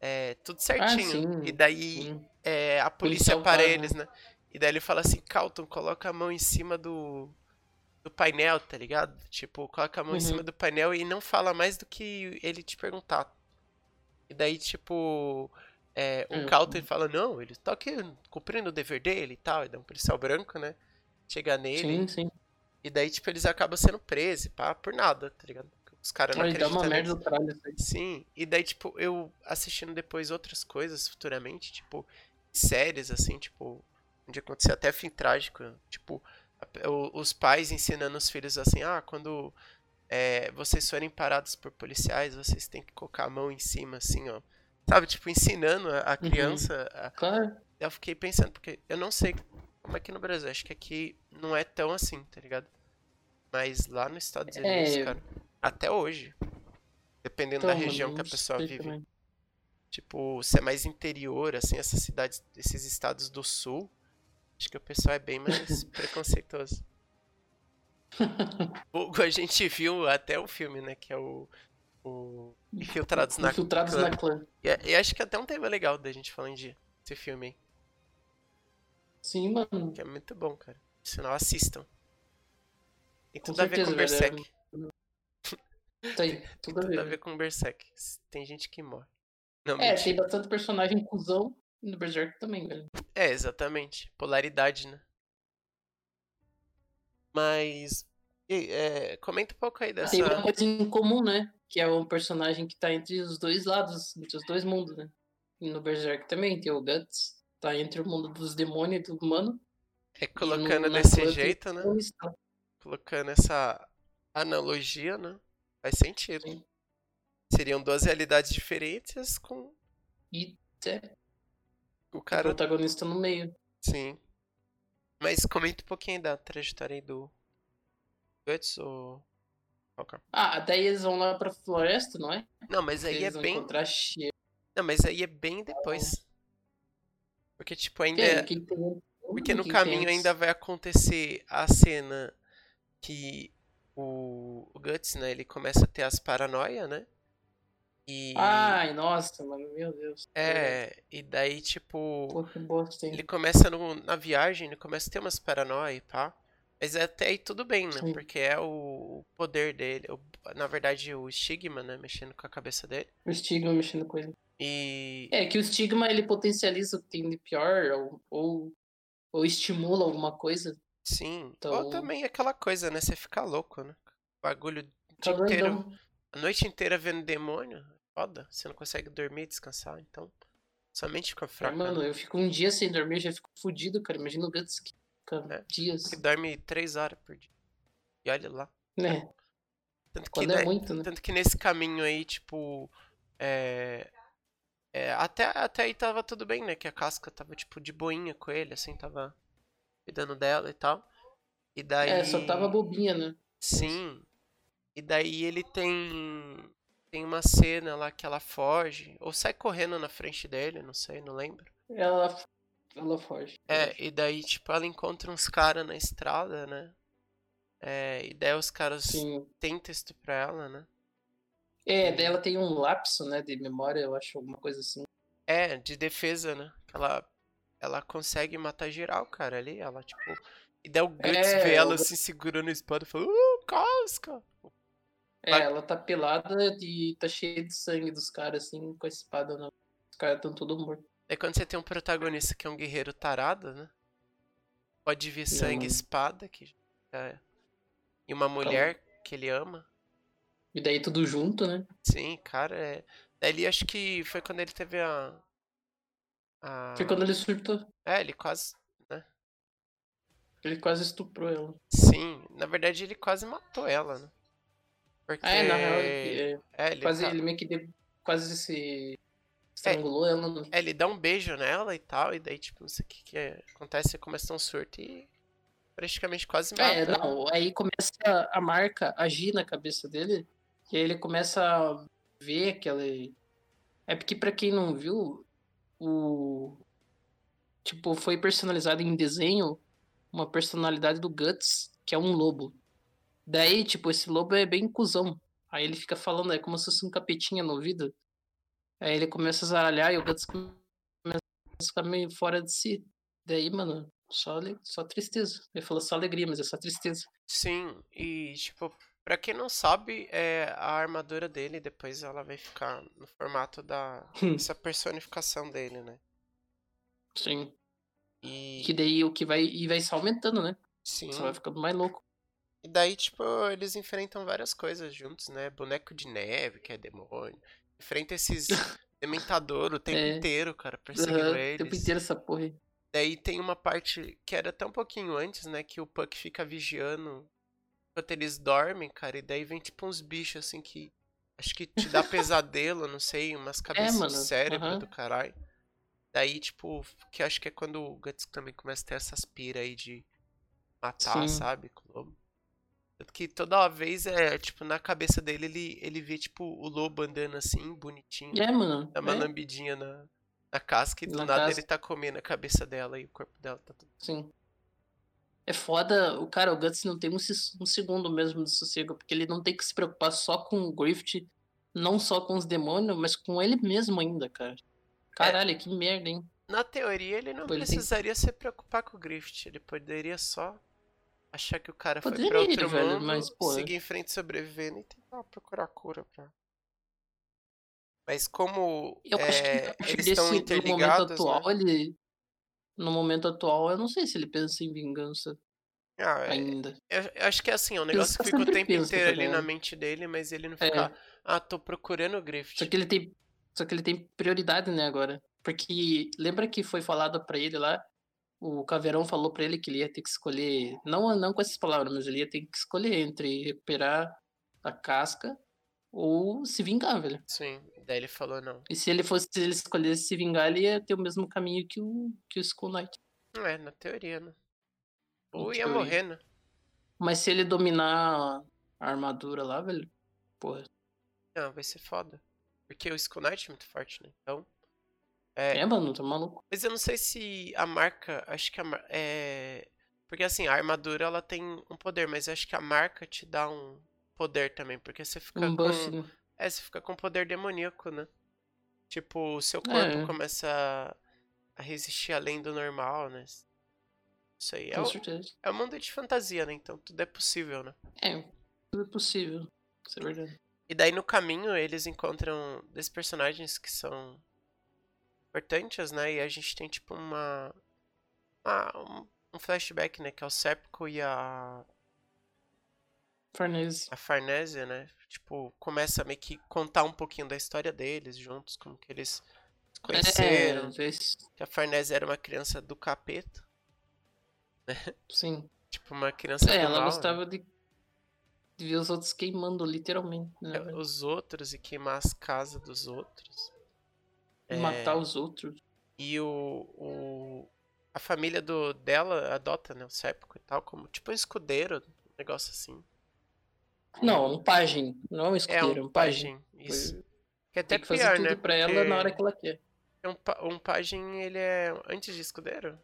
é, tudo certinho. sim, e daí Sim. É, a polícia para eles, né? E daí ele fala assim, Calton, coloca a mão em cima do, do painel, tá ligado? Tipo, coloca a mão em Uhum. cima do painel e não fala mais do que ele te perguntar. E daí, tipo, é, o É, Calton fala, não, ele tá aqui cumprindo o dever dele e tal. E daí um policial branco, né? Chega nele Sim, sim. E daí, tipo, eles acabam sendo presos, pá, por nada, tá ligado? Os caras não Aí dá acreditam uma merda do caralho isso aí. Sim, e daí, tipo, eu assistindo depois outras coisas futuramente, tipo, séries, assim, tipo, onde acontecia até fim trágico, tipo, os pais ensinando os filhos assim, ah, quando é, vocês forem parados por policiais, vocês têm que colocar a mão em cima, assim, ó. Sabe, tipo, ensinando a, Uhum. criança. a- Claro. Eu fiquei pensando, porque eu não sei como é que no Brasil, acho que aqui não é tão assim, tá ligado? Mas lá nos Estados Unidos, É. cara, até hoje, dependendo Então, da mano, região que a pessoa vive, também. Tipo, se é mais interior, assim, essas cidades, esses estados do sul, acho que o pessoal é bem mais preconceituoso. Vulgo a gente viu até o filme, né? Que é o. o Infiltrados na Infiltrados Clã. na clã. E, e acho que até um tema legal da gente falando de esse filme Sim, mano. que é muito bom, cara. Sinal, assistam. Tem Com tudo a ver com certeza, Berserk. Tem, Tem tudo a tudo a ver. ver com Berserk. Tem gente que morre. Não, É, tem bastante personagem cuzão no Berserk também, velho. É, exatamente. Polaridade, né? Mas. e, é, comenta um pouco aí dessa. Tem uma coisa em comum, né? Que é um personagem que tá entre os dois lados, entre os dois mundos, né? E no Berserk também tem o Guts, tá entre o mundo dos demônios e do humano. É no- colocando na desse jeito, né? Colocando essa analogia, né? Faz sentido. Sim. Seriam duas realidades diferentes com E é, o o cara. protagonista no meio. Sim. Mas comenta um pouquinho da trajetória aí do Guts ou. que é? Ah, daí eles vão lá pra floresta, não é? Não, mas aí é eles vão bem. Não, mas aí é bem depois. Porque, tipo, ainda. É- Porque no caminho ainda vai acontecer a cena que o, o Guts, né, ele começa a ter as paranoia, né? E Ai, nossa, mano, meu Deus. é, e daí tipo, Pô, que bosta, hein? ele começa no- na viagem, ele começa a ter umas paranoia e pá. Mas até aí tudo bem, né? Sim. Porque é o poder dele, o- na verdade o estigma, né, mexendo com a cabeça dele. O estigma mexendo com ele. E É que o estigma ele potencializa o que tem de pior ou, ou, ou estimula alguma coisa. sim, ou Então- também aquela coisa, né, você fica louco, né? Bagulho o dia inteiro. A noite inteira vendo demônio, foda. Você não consegue dormir, descansar, então. Sua mente fica É, fraca. mano, né? eu fico um dia sem dormir, já fico fudido, cara. Imagina o Guts que fica É. dias. Que dorme três horas por dia. E olha lá. Né? Tanto que, Quando né, é muito, né? tanto que nesse caminho aí, tipo. É. é, até, até aí tava tudo bem, né? Que a casca tava, tipo, de boinha com ele, assim, tava cuidando dela e tal. E daí. É, só tava bobinha, né? Sim. E daí ele tem. Tem uma cena lá que ela foge. Ou sai correndo na frente dele, não sei, não lembro. Ela, ela foge. É, e daí, tipo, ela encontra uns caras na estrada, né? É, e daí os caras Sim. tentam estuprar ela, né? É, daí ela tem um lapso, né, de memória, eu acho, alguma coisa assim. É, de defesa, né? Ela, ela consegue matar geral, cara, ali. Ela, tipo. E daí o Guts É, vê ela o- assim segurando a espada e fala, uh, casca! É, Mas- ela tá pelada e tá cheia de sangue dos caras, assim, com a espada na. Os caras estão todos mortos. Daí quando você tem um protagonista que é um guerreiro tarado, né? Pode vir sangue e espada, que já é. E uma mulher que ele ama. E daí tudo junto, né? Sim, cara, é. Ele acho que foi quando ele teve a. a... Foi quando ele surtou. É, ele quase. Ele quase estuprou ela. Sim, na verdade ele quase matou ela, né? Porque. Ah, é, na real, ele, É, ele, quase, tá- ele meio que de- quase se estrangulou ela. né? é, ele dá um beijo nela e tal, e daí, tipo, não sei o que, que é- acontece, começa um surto e praticamente quase mata. É, ela. não, aí começa a marca agir na cabeça dele, e aí ele começa a ver aquele. É porque pra quem não viu, o. Tipo, foi personalizado em desenho uma personalidade do Guts, que é um lobo. Daí, tipo, esse lobo é bem cuzão. Aí ele fica falando, é como se fosse um capetinha no ouvido. Aí ele começa a zaralhar e o Guts começa a ficar meio fora de si. Daí, mano, só, só tristeza. Ele falou só alegria, mas é só tristeza. Sim, e tipo, pra quem não sabe, é, a armadura dele depois ela vai ficar no formato da Hum. essa personificação dele, né? Sim. E Que daí o que vai. E vai só aumentando, né? sim, Só vai ficando mais louco. E daí, tipo, eles enfrentam várias coisas juntos, né? Boneco de neve, que é demônio. Enfrenta esses dementador o tempo É. inteiro, cara, perseguindo O eles. tempo inteiro essa porra aí. Daí tem uma parte que era até um pouquinho antes, né? Que o Puck fica vigiando enquanto eles dormem, cara. E daí vem tipo uns bichos assim que. Acho que te dá pesadelo, não sei, umas cabeças É, de cérebro aham. do caralho. Daí, tipo, que acho que é quando o Guts também começa a ter essas pira aí de matar, Sim. sabe? Com o lobo. Tanto que toda vez é, tipo, na cabeça dele ele, ele vê, tipo, o lobo andando assim, bonitinho. É, mano. Dá uma é, lambidinha na, na casca e do Na nada ele tá comendo a cabeça dela e o corpo dela tá tudo. Sim. É foda, o cara, o Guts não tem um, um segundo mesmo de sossego, porque ele não tem que se preocupar só com o Grift, não só com os demônios, mas com ele mesmo ainda, cara. Caralho, que merda, hein? Na teoria, ele não Pô, ele tem- precisaria se preocupar com o Grift. Ele poderia só achar que o cara foi pra Poderia, outro velho, mundo, mas, pô, seguir em frente sobrevivendo e tentar procurar cura pra. Mas como Eu é, acho que eles estão no momento interligados, atual, né? ele. No momento atual, eu não sei se ele pensa em vingança Ah, é- ainda. eu, eu acho que é assim, é um negócio que fica o tempo pensa, inteiro tá ali na mente dele, mas ele não É. fica, ah, tô procurando o Grift. Só que ele tem. Só que ele tem prioridade, né, agora. Porque lembra que foi falado pra ele lá? O Caveirão falou pra ele que ele ia ter que escolher. Não, não com essas palavras, mas ele ia ter que escolher entre recuperar a casca ou se vingar, velho. Sim, daí ele falou não. E se ele fosse se ele escolhesse se vingar, ele ia ter o mesmo caminho que o, que o Skull Knight. É, na teoria, né? Ou ia teoria. morrer, né? Mas se ele dominar a armadura lá, velho, porra. Não, vai ser foda. Porque o Skull Knight é muito forte, né? Então. É, É, mano, tá maluco. Mas eu não sei se a marca. Acho que a é. Porque assim, a armadura ela tem um poder, mas eu acho que a marca te dá um poder também. Porque você fica Um com. buff, né? É, você fica com poder demoníaco, né? Tipo, o seu corpo É. começa a- resistir além do normal, né? Isso aí é Com o, certeza. é o mundo de fantasia, né? Então tudo é possível, né? É, tudo é possível. Isso é verdade. E daí no caminho eles encontram dois personagens que são importantes, né? E a gente tem tipo uma. uma- um, flashback, né? Que é o Sepco e a, Farnese. a Farnésia, né? Tipo, começa a meio que contar um pouquinho da história deles juntos, como que eles se conheceram. É, esse- Que a Farnésia era uma criança do capeta. sim. Tipo, uma criança É, ela mal, né? gostava de, de ver os outros queimando, literalmente. Né, É? Os outros e queimar as casas dos outros. É, Matar os outros. E o, o- a família do dela adota, né, o Séptico e tal, como tipo um escudeiro, um negócio assim. Não, um pajem. Não é um É escudeiro, um um pajem. isso. Que é até Tem que fazer pior, tudo né? pra ela na hora que ela quer. Um, um pajem, ele é antes de escudeiro?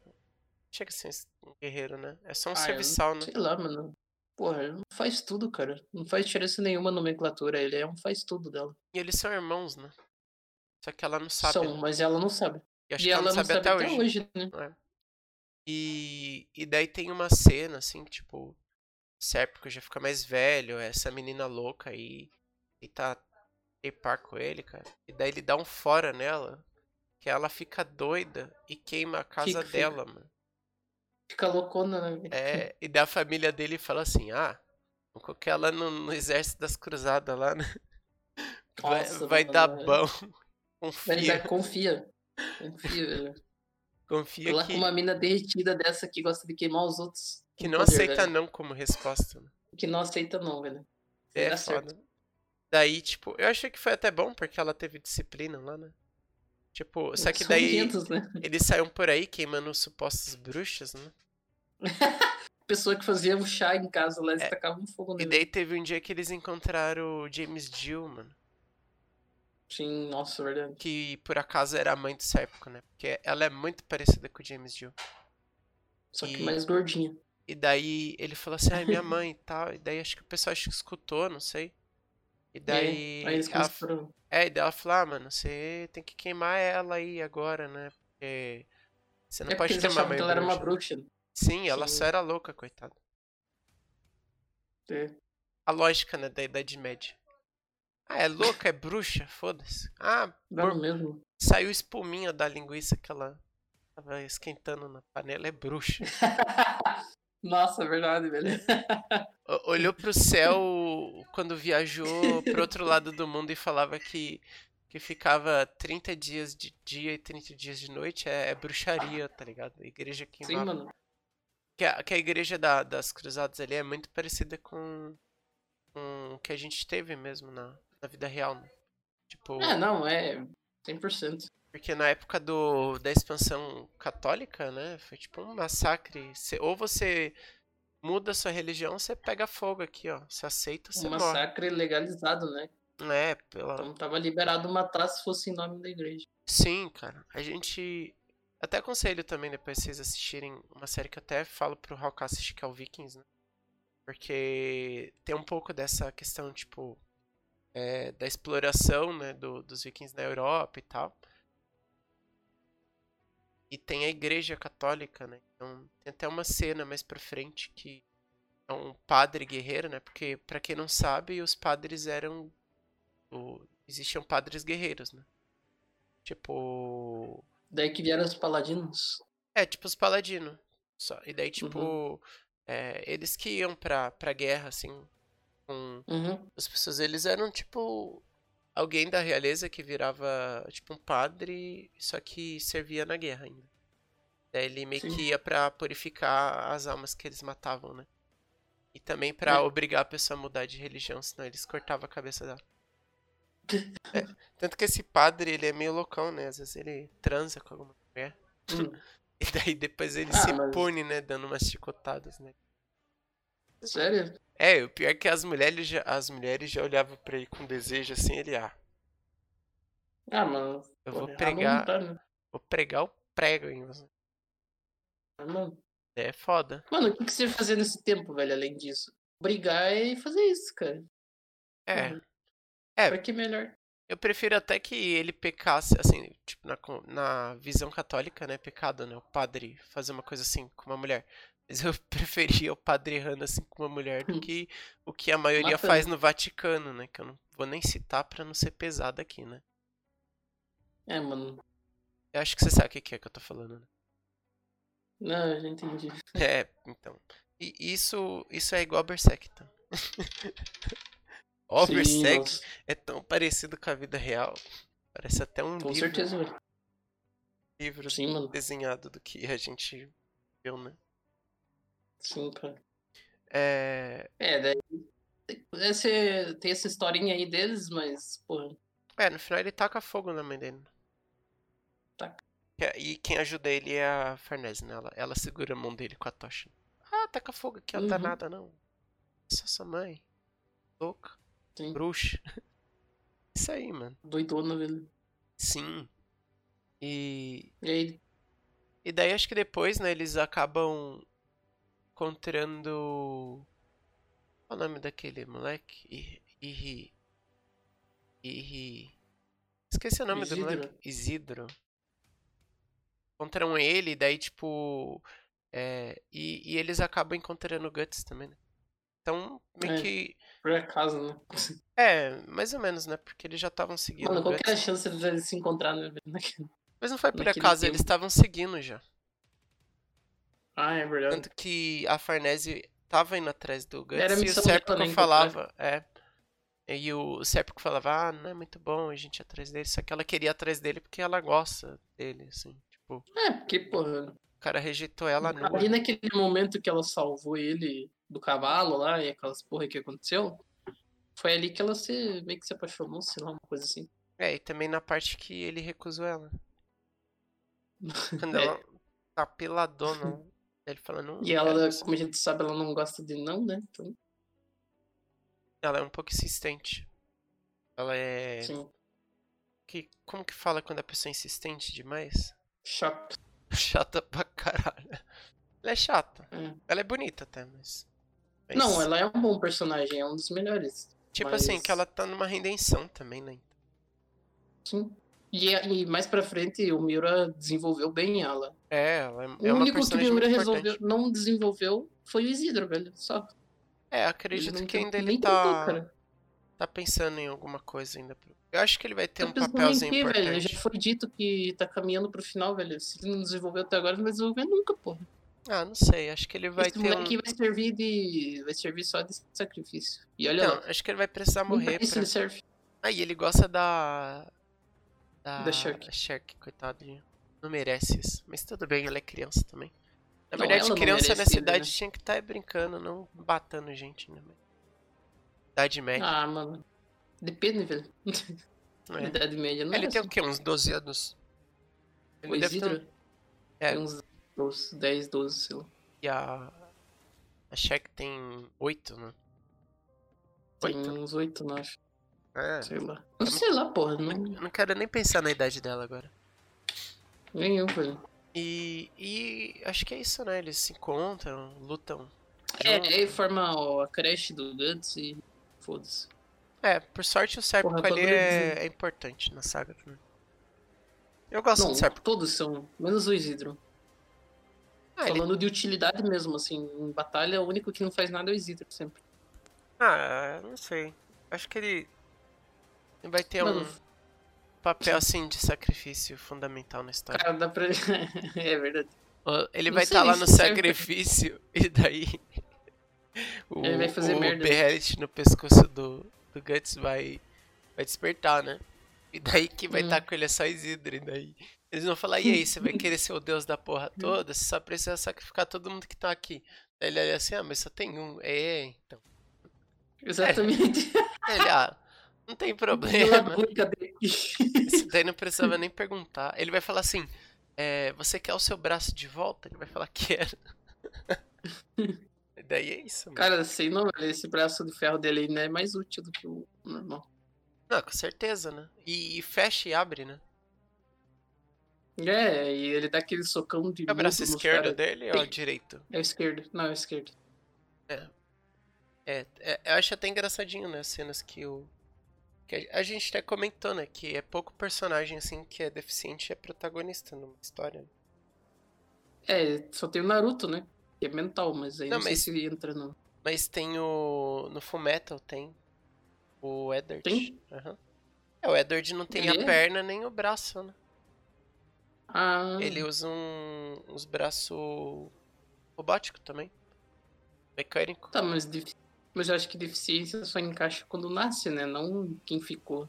Chega a ser um guerreiro, né? É só um Ah, serviçal, né? Sei lá, mano. Porra, ele não faz tudo, cara. Não faz diferença nenhuma a nomenclatura. Ele é um faz tudo dela. E eles são irmãos, né? Só que ela não sabe. São, né? mas ela não sabe. E acho e que ela ela não sabe até hoje. né? É. E, e daí tem uma cena, assim, que, tipo, Sérpico já fica mais velho, essa menina louca aí, e tá par com ele, cara. E daí ele dá um fora nela, que ela fica doida e queima a casa que fica? dela, mano. Fica loucona, né? É, e daí a família dele fala assim, ah, colocar ela no, no exército das cruzadas lá, né? Vai, Nossa, vai mano, dar bom. Confia, dar, confia. Confia, velho. confia Lá que, com uma mina derretida dessa que gosta de queimar os outros. que não poder, aceita velho. não como resposta, né? Que não aceita não, velho. É dar certo. foda. Daí, tipo, eu achei que foi até bom porque ela teve disciplina lá, né? Tipo, só que daí 500, né? eles saíram por aí queimando supostas bruxas, né? Pessoa que fazia um chá em casa lá, eles É. tacavam fogo E nele. daí teve um dia que eles encontraram o James Jill, mano. Sim, nossa, verdade. Que por acaso era a mãe do Sérpico, né? Porque ela é muito parecida com o James Jill. Só que E- mais gordinha. E daí ele falou assim, ai, minha mãe e tal. E daí acho que o pessoal acho que escutou, não sei. E daí. É, aí eles ela, é, e daí ela falou, ah, mano, você tem que queimar ela aí agora, né? Porque. Você não É pode queimar a mãe que ela era uma bruxa. bruxa. Sim, ela Sim. só era louca, coitada. É. A lógica, né, da Idade Média. Ah, é louca, é bruxa, foda-se. Ah, Dá no bor- mesmo. saiu espuminha da linguiça que ela tava esquentando na panela, é bruxa. Nossa, é verdade, velho. O- Olhou pro céu quando viajou pro outro lado do mundo e falava que, que ficava 30 dias de dia e 30 dias de noite é, é bruxaria, tá ligado? A igreja que Sim, mano. que a, que a igreja da- das cruzadas ali é muito parecida com, com o que a gente teve mesmo na, na vida real, né? Tipo, É, não, é 100%. porque na época do, da expansão católica, né? Foi tipo um massacre. Cê- ou você muda sua religião, você pega fogo aqui, ó. Você aceita, você Um morre. massacre legalizado, né? É, pela... Então tava liberado matar se fosse em nome da igreja. Sim, cara. A gente. Até aconselho também depois vocês assistirem uma série que eu até falo pro Hawk assistir, que é o Vikings, né? Porque tem um pouco dessa questão, tipo, é, da exploração, né, do- dos vikings na Europa e tal. E tem a igreja católica, né? Então tem até uma cena mais pra frente que é um padre guerreiro, né? Porque, pra quem não sabe, os padres eram. O... Existiam padres guerreiros, né? Tipo. Daí que vieram os paladinos. É, tipo os paladinos. Só. E daí, tipo. é, eles que iam pra, pra guerra, assim. Com Uhum. as pessoas. Eles eram, tipo. Alguém da realeza que virava, tipo, um padre, só que servia na guerra ainda. Daí ele meio Sim. que ia pra purificar as almas que eles matavam, né? E também pra É. obrigar a pessoa a mudar de religião, senão eles cortavam a cabeça dela. É, tanto que esse padre, ele é meio loucão, né? Às vezes ele transa com alguma mulher. Hum. E daí depois ele Ah, se mas- pune, né? Dando umas chicotadas, né? Sério? É, o pior é que as mulheres já, as mulheres já olhavam pra ele com desejo assim, ele, ah, Ah, mano. eu vou errado pregar, tá, né? vou pregar o prego em você. Ah, Mano, É foda. Mano, o que, que você ia fazer nesse tempo, velho, além disso? Brigar e fazer isso, cara. É. É. Pra que melhor? eu prefiro até que ele pecasse, assim, tipo, na, na visão católica, né, pecado, né, o padre fazer uma coisa assim com uma mulher. Mas eu preferia o padre errando assim com uma mulher do que o que a maioria Matando. faz no Vaticano, né, que eu não vou nem citar pra não ser pesado aqui, né. É, mano. Eu acho que você sabe o que é que eu tô falando, né? Não, eu já entendi. É, então. E isso, isso é igual a Berserk, tá? Ó, Berserk é tão parecido com a vida real. Parece até um com livro, certeza, velho. livro Sim, mano. desenhado do que a gente viu, né? Sim, cara. É, É, daí. Esse, tem essa historinha aí deles, mas, porra. é, no final ele taca fogo na mãe dele. Taca. É- E quem ajuda ele é a Farnese, né? Ela, ela segura a mão dele com a tocha. Ah, taca fogo aqui, não dá Uhum. nada não. É só sua mãe. Louca. Sim. Bruxa. Isso aí, mano. Doidona, velho. Sim. E E aí, E daí acho que depois, né, eles acabam encontrando. Qual o nome daquele moleque? Iri. Iri. Iri. Esqueci o nome do moleque. Isidro? Isidro. Encontram ele, daí tipo. é, e, e eles acabam encontrando o Guts também, né? Então, meio É. que. por acaso, né? É, mais ou menos, né? Porque eles já estavam seguindo Mano, qual que era a chance de eles se encontrar, né? velho? Mas não foi por naquele acaso, eles tempo? estavam seguindo já. Ah, é verdade. Tanto que a Farnese tava indo atrás do Guts Era e o Serpico falava, é. E o Serpico falava, ah, não é muito bom a gente ir atrás dele, só que ela queria ir atrás dele porque ela gosta dele, assim, tipo, É, porque, porra, o cara rejeitou ela ali naquele momento que ela salvou ele do cavalo lá e aquelas porra que aconteceu, foi ali que ela se meio que se apaixonou, sei lá, uma coisa assim. É, e também na parte que ele recusou ela. Quando É. ela tá peladona, ele fala, não. E ela, quero isso." como a gente sabe, ela não gosta de não, né? Então, Ela é um pouco insistente. Ela é. sim, Que, como que fala quando a pessoa é insistente demais? chato. Chata pra caralho. Ela é chata. É. Ela é bonita até, mas. mas- Não, ela é um bom personagem, é um dos melhores. Tipo mas- assim, que ela tá numa redenção também, né? Sim. E, e mais pra frente, o Miura desenvolveu bem ela. É, ela é, O é único que o Miura resolveu, importante. não desenvolveu foi o Isidro, velho. Só. É, acredito que ainda ele nem tentou, tá, tá pensando em alguma coisa ainda. Eu acho que ele vai ter Tá um papelzinho velho? importante. Já foi dito que tá caminhando pro final, velho. Se ele não desenvolveu até agora, não vai desenvolver nunca, porra. Ah, não sei. Acho que ele vai Esse ter um. moleque vai servir de. vai servir só de sacrifício. E olha Não, lá. acho que ele vai precisar morrer pra. ele serve. Ah, e ele gosta da. Da, Da Shirk. Shirk, coitadinho. Não merece isso. Mas tudo bem, ela é criança também. Na Não, verdade, não criança nessa ainda, idade né? tinha que estar brincando, não batendo gente, né? Idade média. Ah, mano. Depende, velho. é. Idade média não Ele é tem assim. o quê? Uns 12 anos? Ele O deve ter Isidro É. tem uns 12, 10, 12, sei lá. E a. A Shaq tem 8, né? Tem Oito? uns 8, 9, É. sei lá. Não sei lá, porra. Não, Eu não quero nem pensar na idade dela agora. nem eu, velho. E, e acho que é isso, né? Eles se encontram, lutam. É, junto. aí forma ó, a creche do Guts e. Foda-se. É, por sorte o Serpico Porra, ali é, é importante na saga também. Eu gosto Não, do Serpico. todos são. Menos o Isidro. Ah, ele- Falando de utilidade mesmo, assim. Em batalha, o único que não faz nada é o Isidro, sempre. ah, não sei. Acho que ele, ele vai ter Mano, um papel assim de sacrifício fundamental na história. cara, dá pra. é verdade. Ele vai estar lá se no serve. sacrifício e daí o, Ele vai fazer o merda. Behelit no pescoço do, do Guts vai, vai despertar, né? E daí que vai Hum. estar com ele é só Isidro, e daí eles vão falar, e aí, você vai querer ser o deus da porra Hum. toda? Você só precisa sacrificar todo mundo que tá aqui. Daí ele olha assim, ah, mas só tem um. É, então. Exatamente. Ele, ah, não tem problema. Isso daí não precisava nem perguntar. Ele vai falar assim: é, Você quer o seu braço de volta? Ele vai falar: Quero. E daí é isso, mano. Cara, sei não, velho. Esse braço de ferro dele ainda é mais útil do que o normal. Não, com certeza, né? E, e fecha e abre, né? É, e ele dá aquele socão de. É o braço esquerdo caras. dele ou o direito? É o esquerdo. Não, é o esquerdo. É, é, eu acho até engraçadinho, né? As cenas que o. Que a, gente até comentou, né? Que é pouco personagem assim que é deficiente e é protagonista numa história. né? É, só tem o Naruto, né? Que é mental, mas aí Não, não, sei mas- se entra no. Mas tem o. No Fullmetal tem. O Edward. Tem? Aham. É, o Edward não tem Ele a é? perna nem o braço, né? Ah, Ele usa um, uns braços robóticos também. Mecânico. tá, mas, defi- mas eu acho que deficiência só encaixa quando nasce, né? Não quem ficou.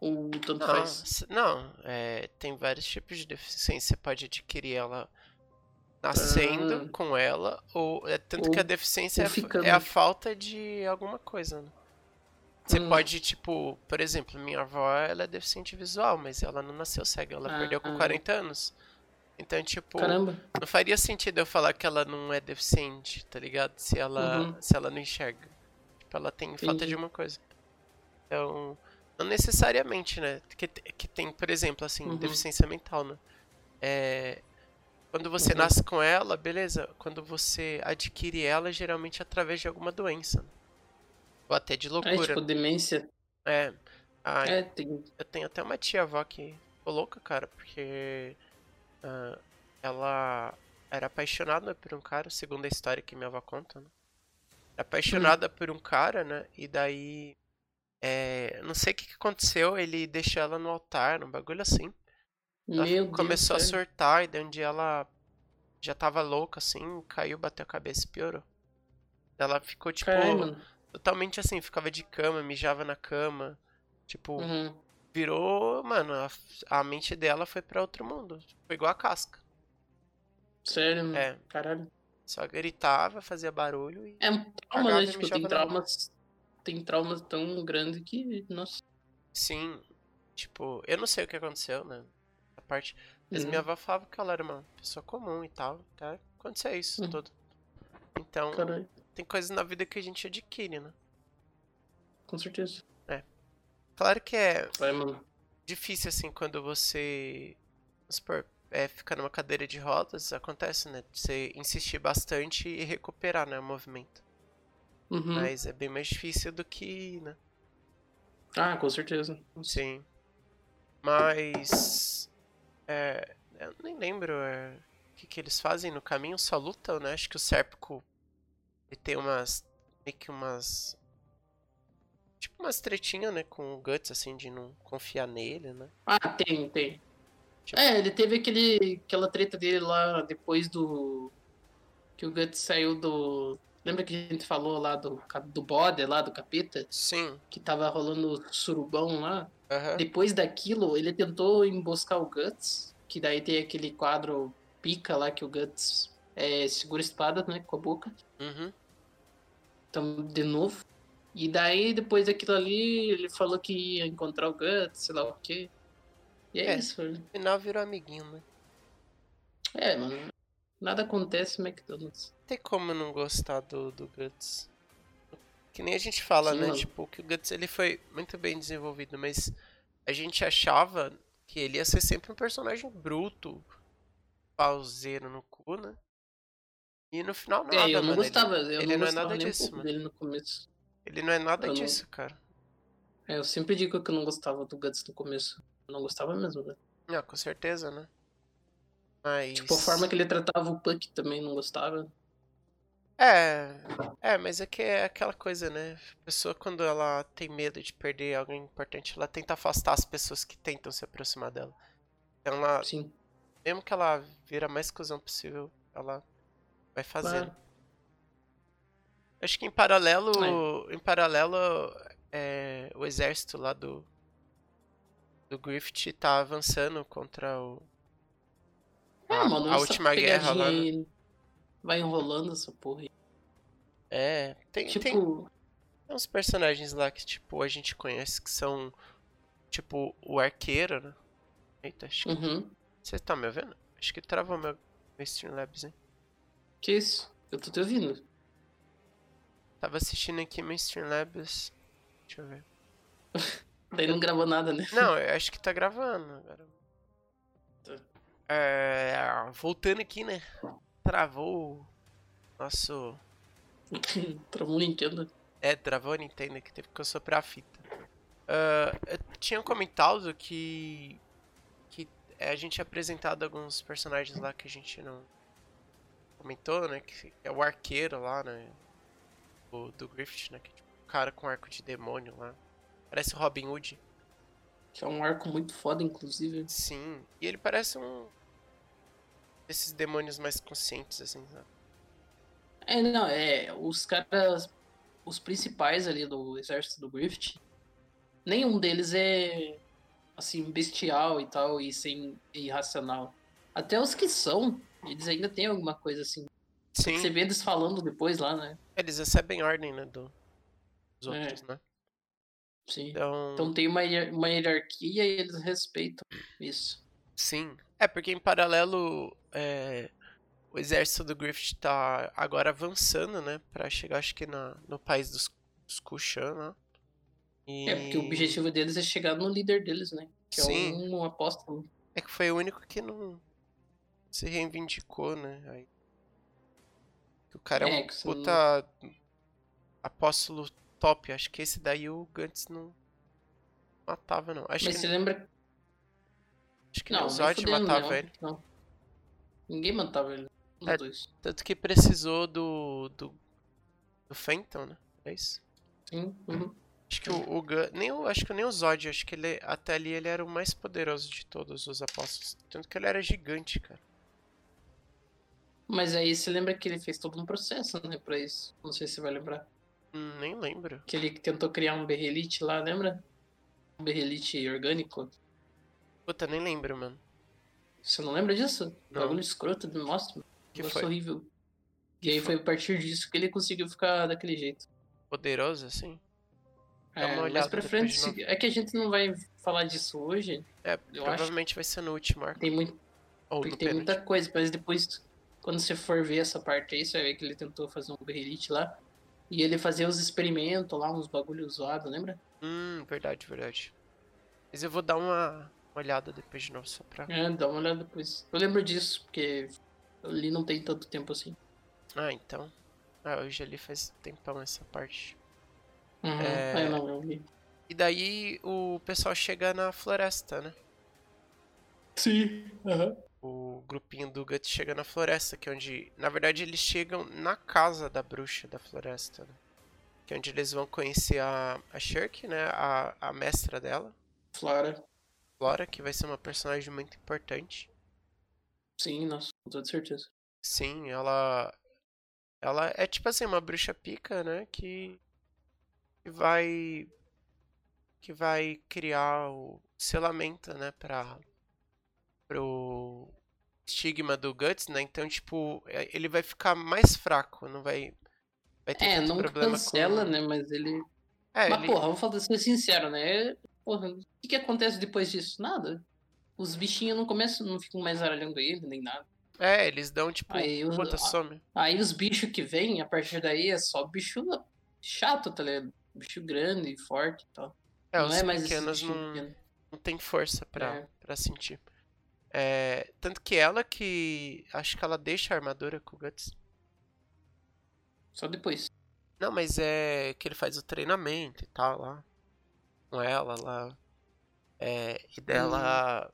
Ou tanto Não, faz. não é, tem vários tipos de deficiência. Você pode adquirir ela nascendo Ah. com ela, ou é tanto Ou- que a deficiência é, é a falta de alguma coisa, né? Você Hum. pode, tipo, por exemplo, minha avó, ela é deficiente visual, mas ela não nasceu cega, ela Ah. perdeu com 40 anos. Então, tipo, Caramba. não faria sentido eu falar que ela não é deficiente, tá ligado? Se ela, Uhum. se ela não enxerga. Tipo, ela tem falta Entendi. de uma coisa. Então, não necessariamente, né? Que, que tem, por exemplo, assim, Uhum. deficiência mental, né? É, quando você Uhum. nasce com ela, beleza. Quando você adquire ela, geralmente através de alguma doença. né? Ou até de É loucura. tipo demência. É. Ah, É, tem. eu tenho até uma tia avó que ficou louca, cara, porque ah, ela era apaixonada por um cara, segundo a história que minha avó conta, né? Apaixonada por um cara, né? E daí. é, não sei o que, que aconteceu, ele deixou ela no altar, um bagulho assim. Ela Meu Deus. começou a surtar, e daí um dia ela já tava louca, assim, caiu, bateu a cabeça e piorou. Ela ficou, tipo, totalmente assim, ficava de cama, mijava na cama. Tipo, Uhum. Virou, mano, a, a mente dela foi pra outro mundo. Foi igual a casca. Sério, mano. É, Caralho. só gritava, fazia barulho e. É um trauma, né? Tipo, tem traumas. Tem traumas tão grandes que. Nossa. Sim, tipo, eu não sei o que aconteceu, né? A parte. Mas Uhum. minha avó falava que ela era uma pessoa comum e tal. Até acontecer isso Uhum. tudo. Então, Caralho. tem coisas na vida que a gente adquire, né? Com certeza. Claro que é Vai, difícil, assim, quando você. Supor, é, fica numa cadeira de rodas, acontece, né? Você insistir bastante e recuperar, né? O movimento. Uhum. Mas é bem mais difícil do que, né? Ah, com certeza. Sim. Mas. É, eu nem lembro é, o que, que eles fazem no caminho, só lutam, né? Acho que o Sérpico ele tem umas. meio que umas. Tipo umas tretinhas, né? Com o Guts, assim, de não confiar nele, né? Ah, tem, tem. Tipo- É, ele teve aquele, aquela treta dele lá depois do. Que o Guts saiu do. Lembra que a gente falou lá do, do bode, lá do capeta? Sim. Que tava rolando surubão lá. Aham. Depois daquilo, ele tentou emboscar o Guts. Que daí tem aquele quadro pica lá que o Guts é, segura a espada, né? Com a boca. Uhum. Então, de novo. E daí, depois daquilo ali, ele falou que ia encontrar o Guts, sei lá o quê. E é, É. isso, velho. No final virou amiguinho, né? É, mano. Nada acontece no McDonald's. Não tem como não gostar do, do Guts. Que nem a gente fala, Sim, né? mano. Tipo, que o Guts ele foi muito bem desenvolvido, mas a gente achava que ele ia ser sempre um personagem bruto, pauseiro no cu, né? E no final nada, é, eu não mano. ele- gostava. Eu ele não não é nada nem um disso, pouco mano. dele no começo. Ele não é nada Eu não- disso, cara. É, eu sempre digo que eu não gostava do Guts no começo. Eu não gostava mesmo, né? Não, com certeza, né? Mas. Tipo, a forma que ele tratava o Puck também não gostava. É, é, mas é que é aquela coisa, né? A pessoa, quando ela tem medo de perder alguém importante, ela tenta afastar as pessoas que tentam se aproximar dela. Então, ela, Sim. mesmo que ela vira a mais cuzão possível, ela vai fazendo. Claro. Acho que em paralelo, em paralelo, é, o exército lá do do Griffith tá avançando contra o É, a, mano, a última guerra lá. pegadinha né? Vai enrolando essa porra aí. É, tem, tem, Tipo, Tem uns personagens lá que, tipo, a gente conhece que são, tipo, o arqueiro, né? Eita, acho que... uhum. Você tá me ouvindo? Acho que travou meu, meu Streamlabs, hein? Que isso? Eu tô te ouvindo. Tava assistindo aqui meu Streamlabs. Deixa eu ver. Daí não gravou nada, né? Não, eu acho que tá gravando agora. Tá. É, voltando aqui, né? Travou o nosso... Travou o Nintendo. É, travou a Nintendo que teve que eu soprar a fita. Ah, eu tinha comentado que. que é, a gente tinha apresentado alguns personagens lá que a gente não comentou, né? Que é o arqueiro lá, né? O, do Griffith, né? Que é tipo um cara com arco de demônio lá. Parece o Robin Hood. Que é um arco muito foda, inclusive. Sim. E ele parece um. Desses demônios mais conscientes, assim, sabe? É, não, é. Os caras. Os principais ali do exército do Griffith. Nenhum deles é. Assim, bestial e tal, e sem. irracional. Até os que são, eles ainda têm alguma coisa assim. Sim. Você vê eles falando depois lá, né? Eles recebem ordem, né? Do, dos É. outros, né? Sim. Então. Então tem uma, uma hierarquia e eles respeitam isso. Sim. É, porque em paralelo, é, o exército do Griffith tá agora avançando, né? Pra chegar, acho que na, no país dos, dos Kushan, né? E... É, porque o objetivo deles é chegar no líder deles, né? Que Sim. é um apóstolo. É que foi o único que não se reivindicou, né? Aí... O cara é, É, um puta apóstolo top. Acho que esse daí o Gantz não matava, não. Acho Mas que, você lembra. acho que Não, o Zod matava não. ele. Não. Ninguém matava ele. É. Tanto que precisou do. do. do Fenton, né? É isso? Sim. uhum. Acho que o, o Gun- nem o, acho que nem o Zod, acho que ele até ali ele era o mais poderoso de todos os apóstolos, tanto que ele era gigante, cara. Mas aí você lembra que ele fez todo um processo, né, pra isso. Não sei se você vai lembrar. Hum, nem lembro. Que ele tentou criar um berrelite lá, lembra? Um berrelite orgânico. Puta, nem lembro, mano. Você não lembra disso? Não. Bagulho escroto, nossa, Que negócio foi? horrível. E aí foi a partir disso que ele conseguiu ficar daquele jeito. Poderoso assim? É, olhada pra frente, é que a gente não vai falar disso hoje. É, Eu provavelmente vai ser no último arco. Tem muito, tem muita coisa, mas depois, quando você for ver essa parte aí, você vai ver que ele tentou fazer um berrelite lá. E ele fazia os experimentos lá, uns bagulhos zoados, lembra? Hum, verdade, verdade. Mas eu vou dar uma olhada depois de novo só pra. É, dá uma olhada depois. Eu lembro disso, porque eu li não tem tanto tempo assim. Ah, então. Ah, eu já li faz tempão essa parte. Uhum. É. É, não, eu li. E daí o pessoal chega na floresta, né? Sim. Aham. O grupinho do Guts chega na floresta, que é onde. Na verdade, eles chegam na casa da bruxa da floresta, né? Que é onde eles vão conhecer a, a Shirk, né? A, a mestra dela, Flora. Flora, que vai ser uma personagem muito importante. Sim, nossa, com toda certeza. Sim, ela. Ela é tipo assim, uma bruxa pica, né? Que, que vai. Que vai criar o selamento, né? Pra. Pro estigma do Guts, né? Então, tipo, é, ele vai ficar mais fraco, não vai. Vai ter É, não problema cancela, com... né? Mas ele. É, Mas, ele... porra, vamos falar, ser sincero, né? Porra, o que, que acontece depois disso? Nada. Os bichinhos não começam, não ficam mais aralhando ele, nem nada. É, eles dão, tipo, Aí os- puta, some. Aí os bichos que vêm, a partir daí, é só bicho chato, tá ligado? Bicho grande e forte e tal. É, não os é mais pequenos não, pequenos. não tem força pra, É. pra sentir. É, tanto que ela que. Acho que ela deixa a armadura com o Guts. Só depois. Não, mas é que ele faz o treinamento e tal lá. Com ela lá. É, e dela.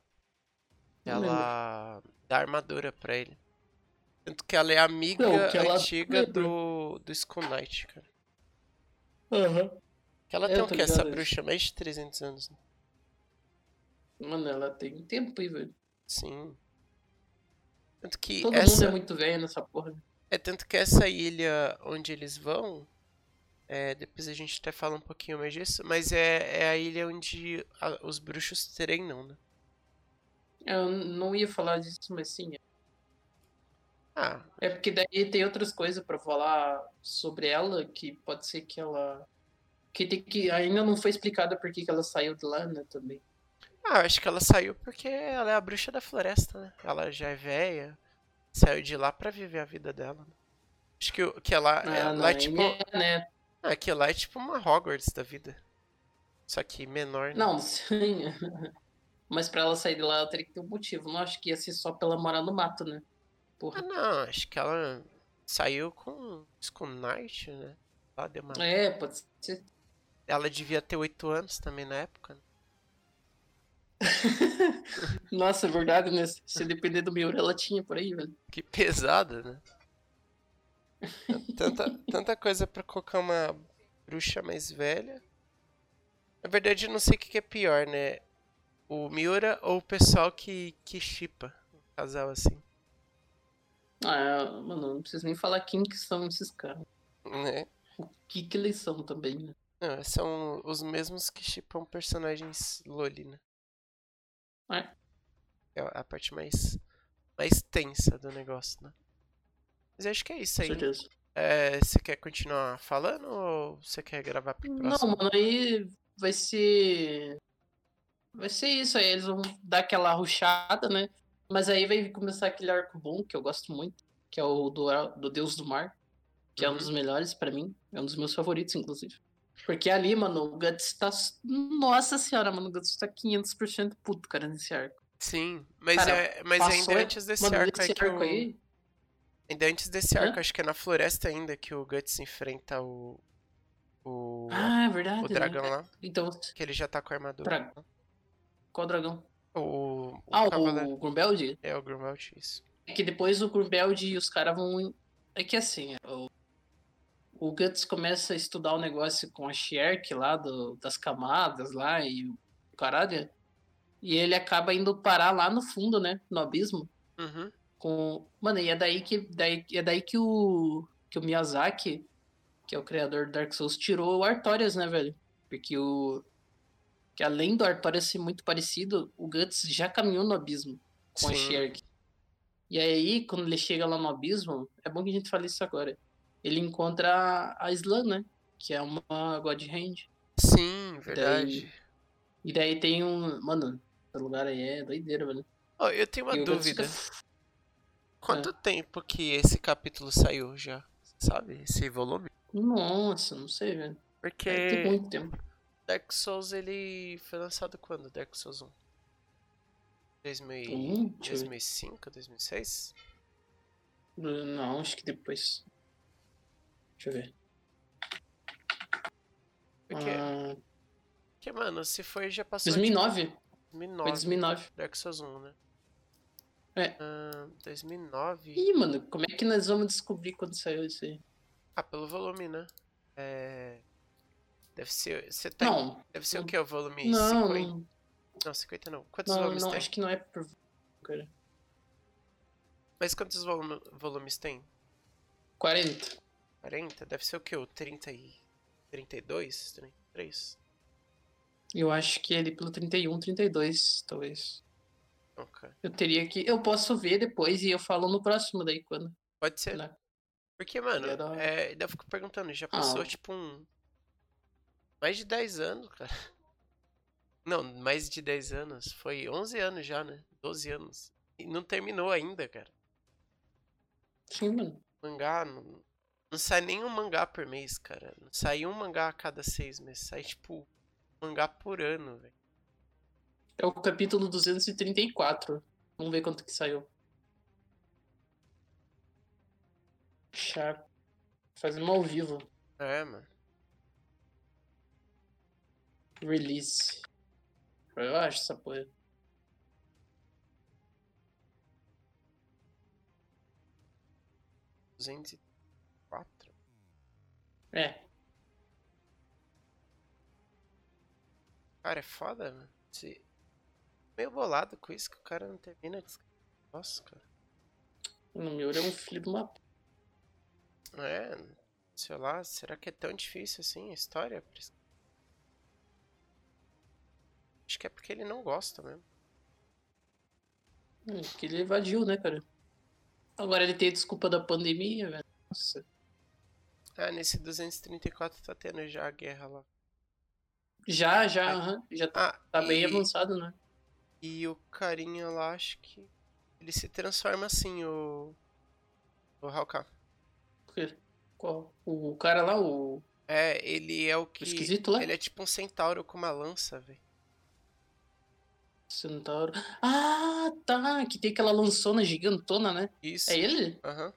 Não ela dá armadura pra ele. Tanto que ela é amiga Não, que ela antiga lembra. do, do Skull Knight, cara. Aham. Que ela tem o que? Essa bruxa? Mais de 300 anos. né? Mano, ela tem tempo aí, velho. Sim. Tanto que Todo essa. mundo é muito velho nessa porra. É tanto que essa ilha onde eles vão, é, depois a gente até fala um pouquinho mais disso, mas é, é a ilha onde a- os bruxos treinam, né? Eu não ia falar disso, mas sim. Ah, É porque daí tem outras coisas pra falar sobre ela que pode ser que ela. Que, tem que ainda não foi explicada por que ela saiu de lá, né? Também. Ah, acho que ela saiu porque ela é a bruxa da floresta, né? Ela já é velha, saiu de lá pra viver a vida dela. né? Acho que, que ela, Ah, ela não, é tipo. é, né? Ah, que lá é tipo uma Hogwarts da vida. Só que menor, né? Não, sim. Mas pra ela sair de lá, ela teria que ter um motivo. Não acho que ia ser só pela morar no mato, né? Ah, Porra. não, acho que ela saiu com Skull Knight, né? Lá deu uma... É, pode ser. Ela devia ter 8 anos também na época. né? Nossa, é verdade, né? Se depender do Miura, ela tinha por aí, velho. Que pesada, né? Tanta, tanta coisa pra colocar uma bruxa mais velha. Na verdade, eu não sei o que é pior, né? O Miura ou o pessoal que, que chipa um casal assim, Ah, mano, não preciso nem falar quem que são esses caras. né? O que que eles são também, né? Não, são os mesmos que chipam personagens Loli, né? É. É a parte mais, mais tensa do negócio, né? Mas acho que é isso Com aí. certeza. É, você quer continuar falando ou você quer gravar pro próximo? Não, mano, aí vai ser. Vai ser isso aí. Eles vão dar aquela ruchada, né? Mas aí vai começar aquele arco bom que eu gosto muito, que é o do, do Deus do Mar, que é um Uhum. dos melhores pra mim. É um dos meus favoritos, inclusive. Porque ali, mano, o Guts tá. Nossa senhora, mano, o Guts tá 500% puto, cara, nesse arco. Sim, mas, Cara, é, mas Passou- ainda antes desse mano, arco aí nesse que arco aí. Ainda antes desse Hã? arco, acho que é na floresta ainda que o Guts enfrenta o. O, Ah, é verdade. o dragão né? lá. Então, Que ele já tá com a armadura. Dra- qual dragão? O, o Ah, cavaleiro. o Grumbeld? É o Grumelt, isso. É que depois o Grumbeld e os caras vão. É que assim, o, o Guts começa a estudar o negócio com a Sherk lá, do, das camadas lá e o caralho. E ele acaba indo parar lá no fundo, né? No abismo. Uhum. Com. Mano, e é daí que. Daí, é daí que o. Que o Miyazaki, que é o criador do Dark Souls, tirou o Artorias, né, velho? Porque o. Que além do Artorias ser muito parecido, o Guts já caminhou no abismo com a Sim. Sherk. E aí, quando ele chega lá no abismo, é bom que a gente fale isso agora. Ele encontra a Slan, né? Que é uma God Hand. Sim, verdade. E daí tem um. Mano, esse lugar aí é doideira, velho. Ó, eu tenho uma dúvida. fica- Quanto É. tempo que esse capítulo saiu já? Sabe? Esse volume? Nossa, não sei, velho. Porque Tem muito tempo. Dark Souls ele foi lançado quando? Dark Souls 1? 2000, Hum, deixa eu ver. 2005, 2006? Não, acho que depois. Deixa eu ver. Porque, Ah, porque, mano, se foi já passou. 2009. de Foi 2009. 2009. Dark Souls 1, né? É. Ah, 2009. Ih, mano, como é que nós vamos descobrir quando saiu isso aí? Ah, pelo volume, né? É. Deve ser. Você tá. Não, Deve ser o não- que? O volume não, 50? não, Não, 50 não. Quantos não, volumes não, tem? acho que não é por. Cara. Mas quantos volume- volumes tem? 40. 40? Deve ser o quê? O 30 e... 32? 33? Eu acho que ali pelo 31, 32, talvez. Ok. Eu teria que. Eu posso ver depois e eu falo no próximo daí quando. Pode ser. Né? Porque, mano, dar- é, eu fico perguntando, já passou Ah. tipo um. Mais de 10 anos, cara. Não, mais de 10 anos. Foi 11 anos já, né? 12 anos. E não terminou ainda, cara. Sim, mano. Mangá, não, não sai nenhum mangá por mês, cara. Não sai um mangá a cada seis meses. Sai, tipo, um mangá por ano, velho. É o capítulo 234. Vamos ver quanto que saiu. Chato. Fazendo ao vivo. É, mano. Release. Eu acho essa porra. duzentos É. Cara, é foda, mano. Esse- Meio bolado com isso que o cara não termina de. Nossa, cara. O Miura é um filho de uma. É, sei lá, será que é tão difícil assim a história? Acho que é porque ele não gosta mesmo. Hum, Que ele evadiu, né, cara? Agora ele tem a desculpa da pandemia, velho. Nossa. Ah, nesse 234 tá tendo já a guerra lá. Já, já, Ah. aham. Já tá, Ah, tá bem e, avançado, né? e o carinha lá, acho que ele se transforma assim, o. O. Porque- Qual? O cara lá, o, É, ele é o o que. esquisito lá? Ele é tipo um centauro com uma lança, velho. Centauro. Ah, tá. Que tem aquela lançona gigantona, né? Isso. É ele? Aham.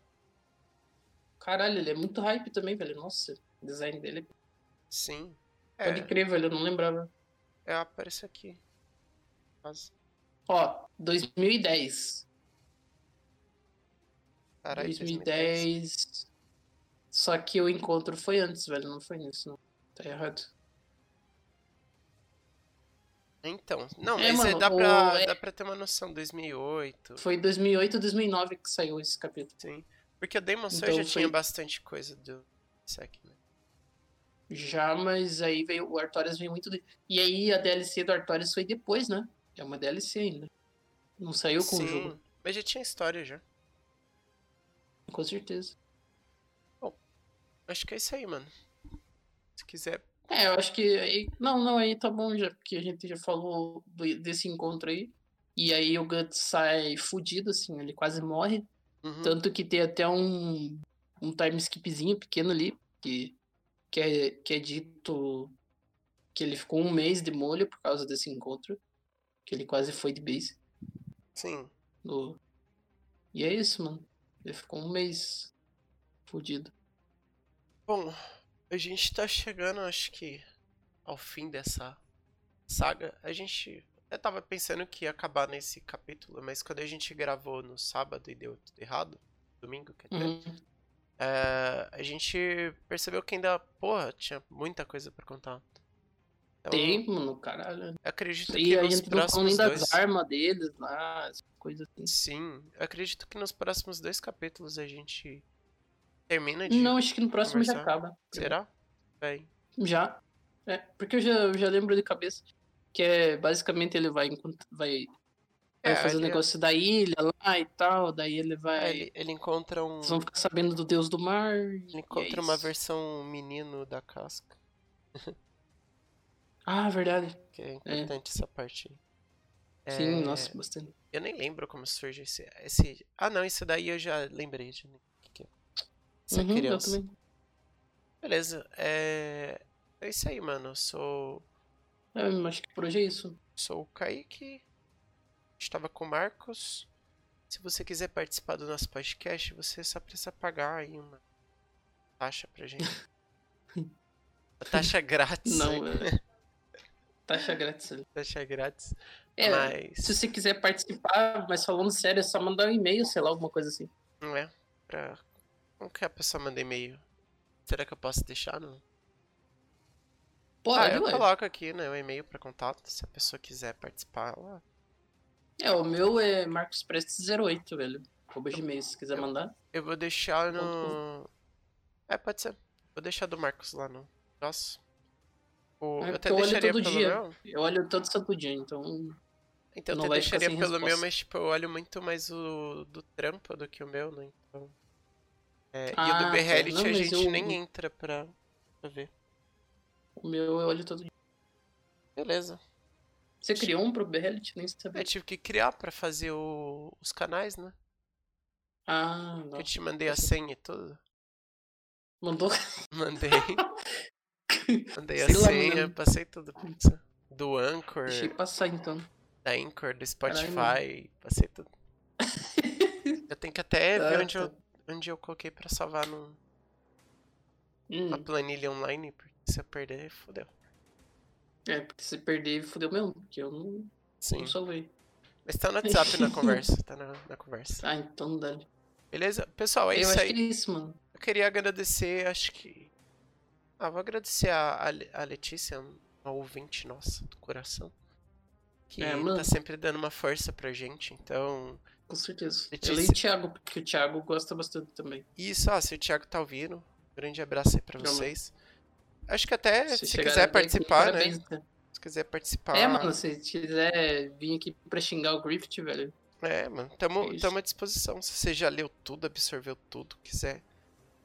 Caralho, ele é muito hype também, velho. Nossa, o design dele. Sim. Pode É, crer, velho. Eu não lembrava. é, aparece aqui. Quase. Ó, 2010. Caralho, 2010. Só que o encontro foi antes, velho. Não foi nisso, não. Tá errado. Então, não, É, mas é, mano, dá, o- pra, é- dá pra ter uma noção, 2008, Foi 2008 2009 que saiu esse capítulo. sim. Porque o Demon Soul Então já foi- tinha bastante coisa do Sek, né? Já, mas aí veio o Artorias veio muito. De... E aí a DLC do Artorias foi depois, né? É uma DLC ainda. Não saiu com o Sim, jogo, mas já tinha história já. com certeza. Acho que é isso aí, mano. Se quiser. É, eu acho que. Não, não, aí tá bom já, porque a gente já falou desse encontro aí. E aí o Guts sai fudido, assim, ele quase morre. Uhum, Tanto que tem até um, um time skipzinho pequeno ali, que, que, é, que é dito que ele ficou um mês de molho por causa desse encontro. Que ele quase foi de base. Sim. No... E é isso, mano. Ele ficou um mês fudido. Bom, a gente tá chegando, acho que, ao fim dessa saga. A gente. Eu tava pensando que ia acabar nesse capítulo, mas quando a gente gravou no sábado e deu tudo errado, domingo, quer dizer, Uhum. é, a gente percebeu que ainda, porra, tinha muita coisa pra contar. Então, Tem, mano, caralho. acredito E que a nos próximos das dois. armas deles lá, essas coisas assim. Sim, eu acredito que nos próximos dois capítulos a gente termina de. Não, acho que no próximo já conversar. acaba. Será? Bem. Já. É, porque eu já, eu já lembro de cabeça. Que é basicamente ele vai, vai, vai É, fazer o ele- negócio da ilha lá e tal. Daí ele vai. é, ele, ele encontra um. Vocês vão ficar sabendo do Deus do Mar. Ele é encontra uma versão menino da casca. Ah, verdade. Que é importante essa parte. Sim, É, nossa, bastante. Eu nem lembro como surge esse, esse. Ah, não, isso daí eu já lembrei. De... o que que é. Essa Uhum, criança. também. Beleza. É... é isso aí, mano. Eu sou. É, acho que por hoje é isso. Sou o Kaique. Estava com o Marcos. Se você quiser participar do nosso podcast, você só precisa pagar aí uma taxa pra gente. Uma taxa grátis. Não, é. Taxa grátis. Taxa grátis. É, Mas. se você quiser participar, mas falando sério, é só mandar um e-mail, sei lá, alguma coisa assim. Não é? Pra. Como que a pessoa manda e-mail? Será que eu posso deixar? Não? Pode, ah, eu ué. coloco aqui, né? O e-mail pra contato. Se a pessoa quiser participar lá. É, o meu é marcosprestes08, velho. Arroba gmail, se quiser eu- mandar. Eu vou deixar no, É, pode ser. Vou deixar do Marcos lá no próximo. O, É eu até eu olho deixaria todo pelo dia. meu. Eu olho todo santo dia, então. Então eu Não até deixaria pelo meu, resposta. mas tipo, eu olho muito mais o do trampo do que o meu, né? Então. É, e o Ah, do tá. Behelit Não, a gente eu- nem entra pra, pra ver. O meu eu olho todo dia. Beleza. Você criou um pro Behelit? Nem sabia. Eu tive que criar pra fazer o- os canais, né? Ah, não. Eu te mandei a senha e tudo. Mandou. Mandei. Mandei a lá, senha, mano. passei tudo. pizza. Do Anchor, Deixei passar então. da Anchor, do Caralho, Spotify, passei tudo. Eu tenho que até ver Ah, onde eu, tá. onde eu coloquei pra salvar num- Hum, planilha online, porque se eu perder, fodeu. é, porque se perder, fodeu mesmo, porque eu não, Sim. não salvei. Mas tá no WhatsApp na conversa, tá na, na conversa. Ah, então dá. Beleza? Pessoal, é eu isso aí. que é isso, mano. Eu queria agradecer, acho que. Ah, vou agradecer a, a Le- a Letícia, uma ouvinte nossa, do coração. Que É, mano. tá sempre dando uma força pra gente. Então. Com certeza. Letícia. Eu leio o Thiago, porque o Thiago gosta bastante também. Isso, ó, se o Thiago tá ouvindo, grande abraço aí pra vocês. Acho que até se, chegar quiser até aqui, participar, né? parabéns, né? Se quiser participar. É, mano, se quiser vir aqui pra xingar o Griffith, velho. É, mano, tamo, É tamo à disposição. Se você já leu tudo, absorveu tudo, quiser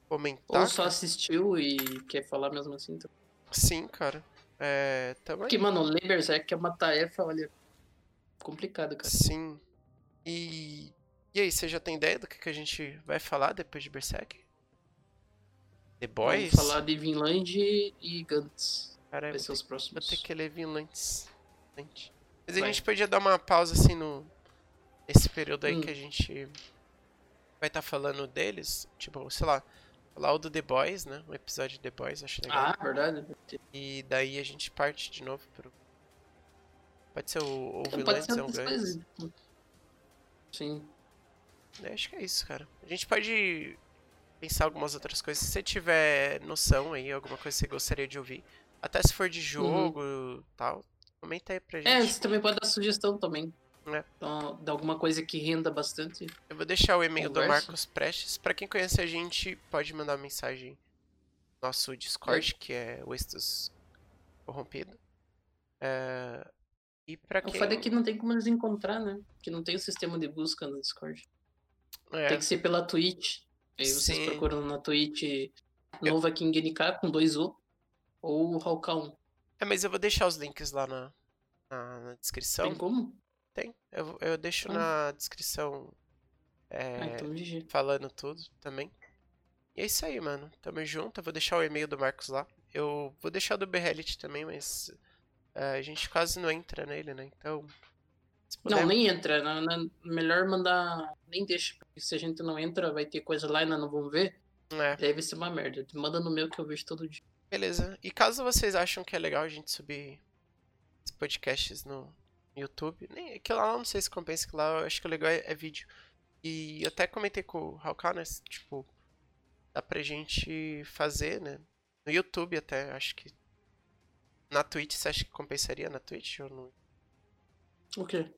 comentar. Ou só assistiu e quer falar mesmo assim. Então. Sim, cara. É, tamo aí. Porque, mano, ler Berserk é uma tarefa, olha, complicada, cara. Sim. E. E aí, você já tem ideia do que, que a gente vai falar depois de Berserk? The Boys? Vamos falar de Vinland e Gantz. Cara, Vai ser os ter, próximos. vou ter que ler Vinlands. gente. Mas a Vai. gente podia dar uma pausa assim no. Nesse período aí Hum. que a gente vai estar falando deles. Tipo, sei lá. Falar o do The Boys, né? Um episódio de The Boys, acho legal. Ah, verdade. E daí a gente parte de novo pro. Pode ser o, o Então, Vinlands pode ser ou o coisas. Sim. É, acho que é isso, cara. A gente pode pensar algumas outras coisas. Se você tiver noção aí, alguma coisa que você gostaria de ouvir, até se for de jogo e tal, comenta aí pra gente. Uhum. É, você também pode dar sugestão também. É. Então, de alguma coisa que renda bastante. Eu vou deixar o e-mail do Conversa. Marcos Prestes. Pra quem conhece a gente, pode mandar mensagem no nosso Discord, que é o Estus Corrompido. É, E pra Eu quem. falei que não tem como eles encontrar, né? Que não tem o sistema de busca no Discord. É, Tem que ser pela Twitch. Aí vocês Sim. procuram na Twitch Nova King NK com dois U ou Halcão. é, mas eu vou deixar os links lá na, na, na descrição. Tem como? Tem. Eu, eu deixo Ah. na descrição. é, Ah, então falando tudo também. E é isso aí, mano. Tamo junto. Eu vou deixar o e-mail do Marcos lá. Eu vou deixar do Behelit também, mas é, a gente quase não entra nele, né? Então. Puder- Não, nem entra. Na, na- melhor mandar. Nem deixa. Porque se a gente não entra, vai ter coisa lá e nós não vamos ver. É, vai ser uma merda. Manda no meu que eu vejo todo dia. beleza. E caso vocês acham que é legal a gente subir os podcasts no YouTube, nem que lá eu não sei se compensa, que lá eu acho que o legal é, é vídeo. E eu até comentei com o Hawkana, né? Tipo, dá pra gente fazer, né? No YouTube até, acho que. Na Twitch, você acha que compensaria na Twitch ou no. O quê?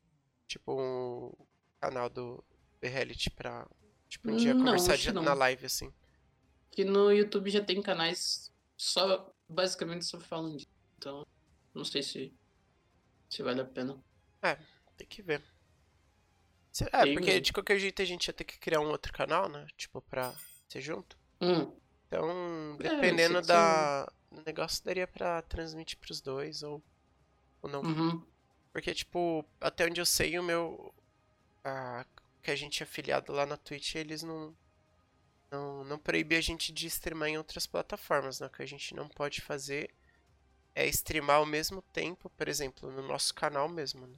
Tipo, um canal do The Reality pra. Tipo, um dia Não, conversar de- na live, assim. Que no YouTube já tem canais só. Basicamente só falando disso. Então, não sei se. Se vale a pena. Tem que ver. É, Tem porque mesmo. de qualquer jeito a gente ia ter que criar um outro canal, né? Tipo, pra ser junto. Hum. Então, É, dependendo que da. do negócio, daria pra transmitir pros dois ou, ou não. Uhum. Porque, tipo, até onde eu sei, o meu. A, que a gente é afiliado lá na Twitch, eles não. Não, não proíbe a gente de streamar em outras plataformas, né? O que a gente não pode fazer é streamar ao mesmo tempo, por exemplo, no nosso canal mesmo, né?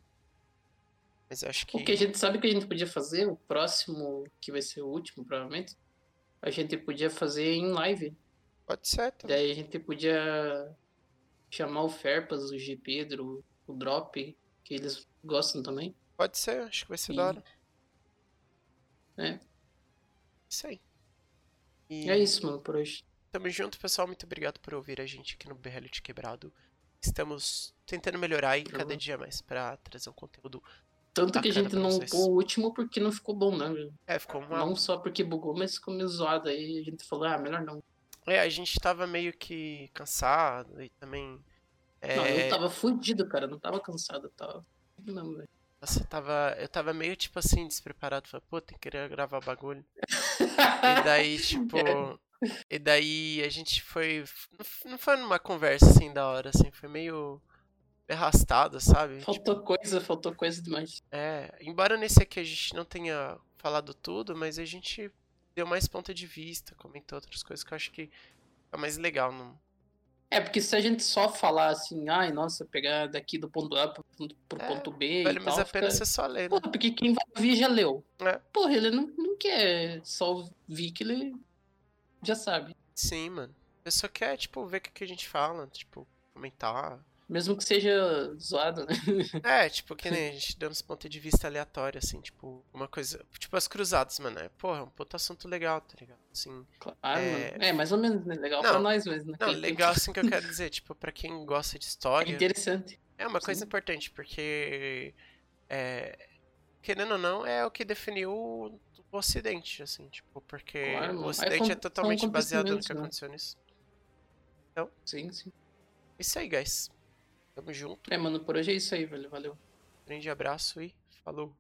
Mas acho que. O que a gente sabe que a gente podia fazer, o próximo, que vai ser o último, provavelmente, a gente podia fazer em live. Pode ser, também. Daí a gente podia chamar o Ferpas, o G Pedro, o Drop, que eles gostam também. Pode ser, acho que vai ser E- da hora. É. Isso aí. E É isso, mano, por hoje. Tamo junto, pessoal. Muito obrigado por ouvir a gente aqui no Reality Quebrado. Estamos tentando melhorar aí cada dia mais pra trazer um conteúdo. Tanto que a gente não pôs o último porque não ficou bom, né? É, ficou uma. Não só porque bugou, mas ficou meio zoado. Aí a gente falou, ah, melhor não. É, a gente tava meio que cansado e também. É... Não, eu tava fudido, cara. Não tava cansado, eu tava. Não, velho. Nossa, eu tava, eu tava meio tipo assim, despreparado. Falei, pô, tem que querer gravar bagulho. e daí, tipo. É. E daí a gente foi. Não foi numa conversa assim da hora, assim. Foi meio arrastado, sabe? Faltou coisa, faltou coisa demais. É, embora nesse aqui a gente não tenha falado tudo, mas a gente deu mais ponto de vista, comentou outras coisas que eu acho que é mais legal. Não... É, porque se a gente só falar assim, ai, nossa, pegar daqui do ponto A pro, pro É, ponto B Vale e tal, a pena fica... você só ler, né? Porque quem vai ouvir já leu. É. Porra, ele não, não quer só ouvir que ele já sabe. Sim, mano. Eu só quer, tipo, ver o que a gente fala, tipo, comentar. Mesmo que seja zoado, né? É, tipo, que nem a gente dando uns pontos de vista aleatório, assim, tipo, uma coisa. Tipo, as cruzadas, mano. É, porra, um puto assunto legal, tá ligado? Assim. Claro, É. mano. É, mais ou menos, né? Legal Não, pra nós mesmo. Não, naquele legal tempo. assim que eu quero dizer, tipo, pra quem gosta de É história. interessante. É uma coisa Sim. importante, porque. É, querendo ou não, é o que definiu o Ocidente, assim, tipo, porque Claro, o Ocidente é totalmente baseado no que né? aconteceu nisso. Sim, sim. Isso aí, guys. Tamo junto. É, mano, por hoje é isso aí, velho. Valeu. Grande abraço e falou.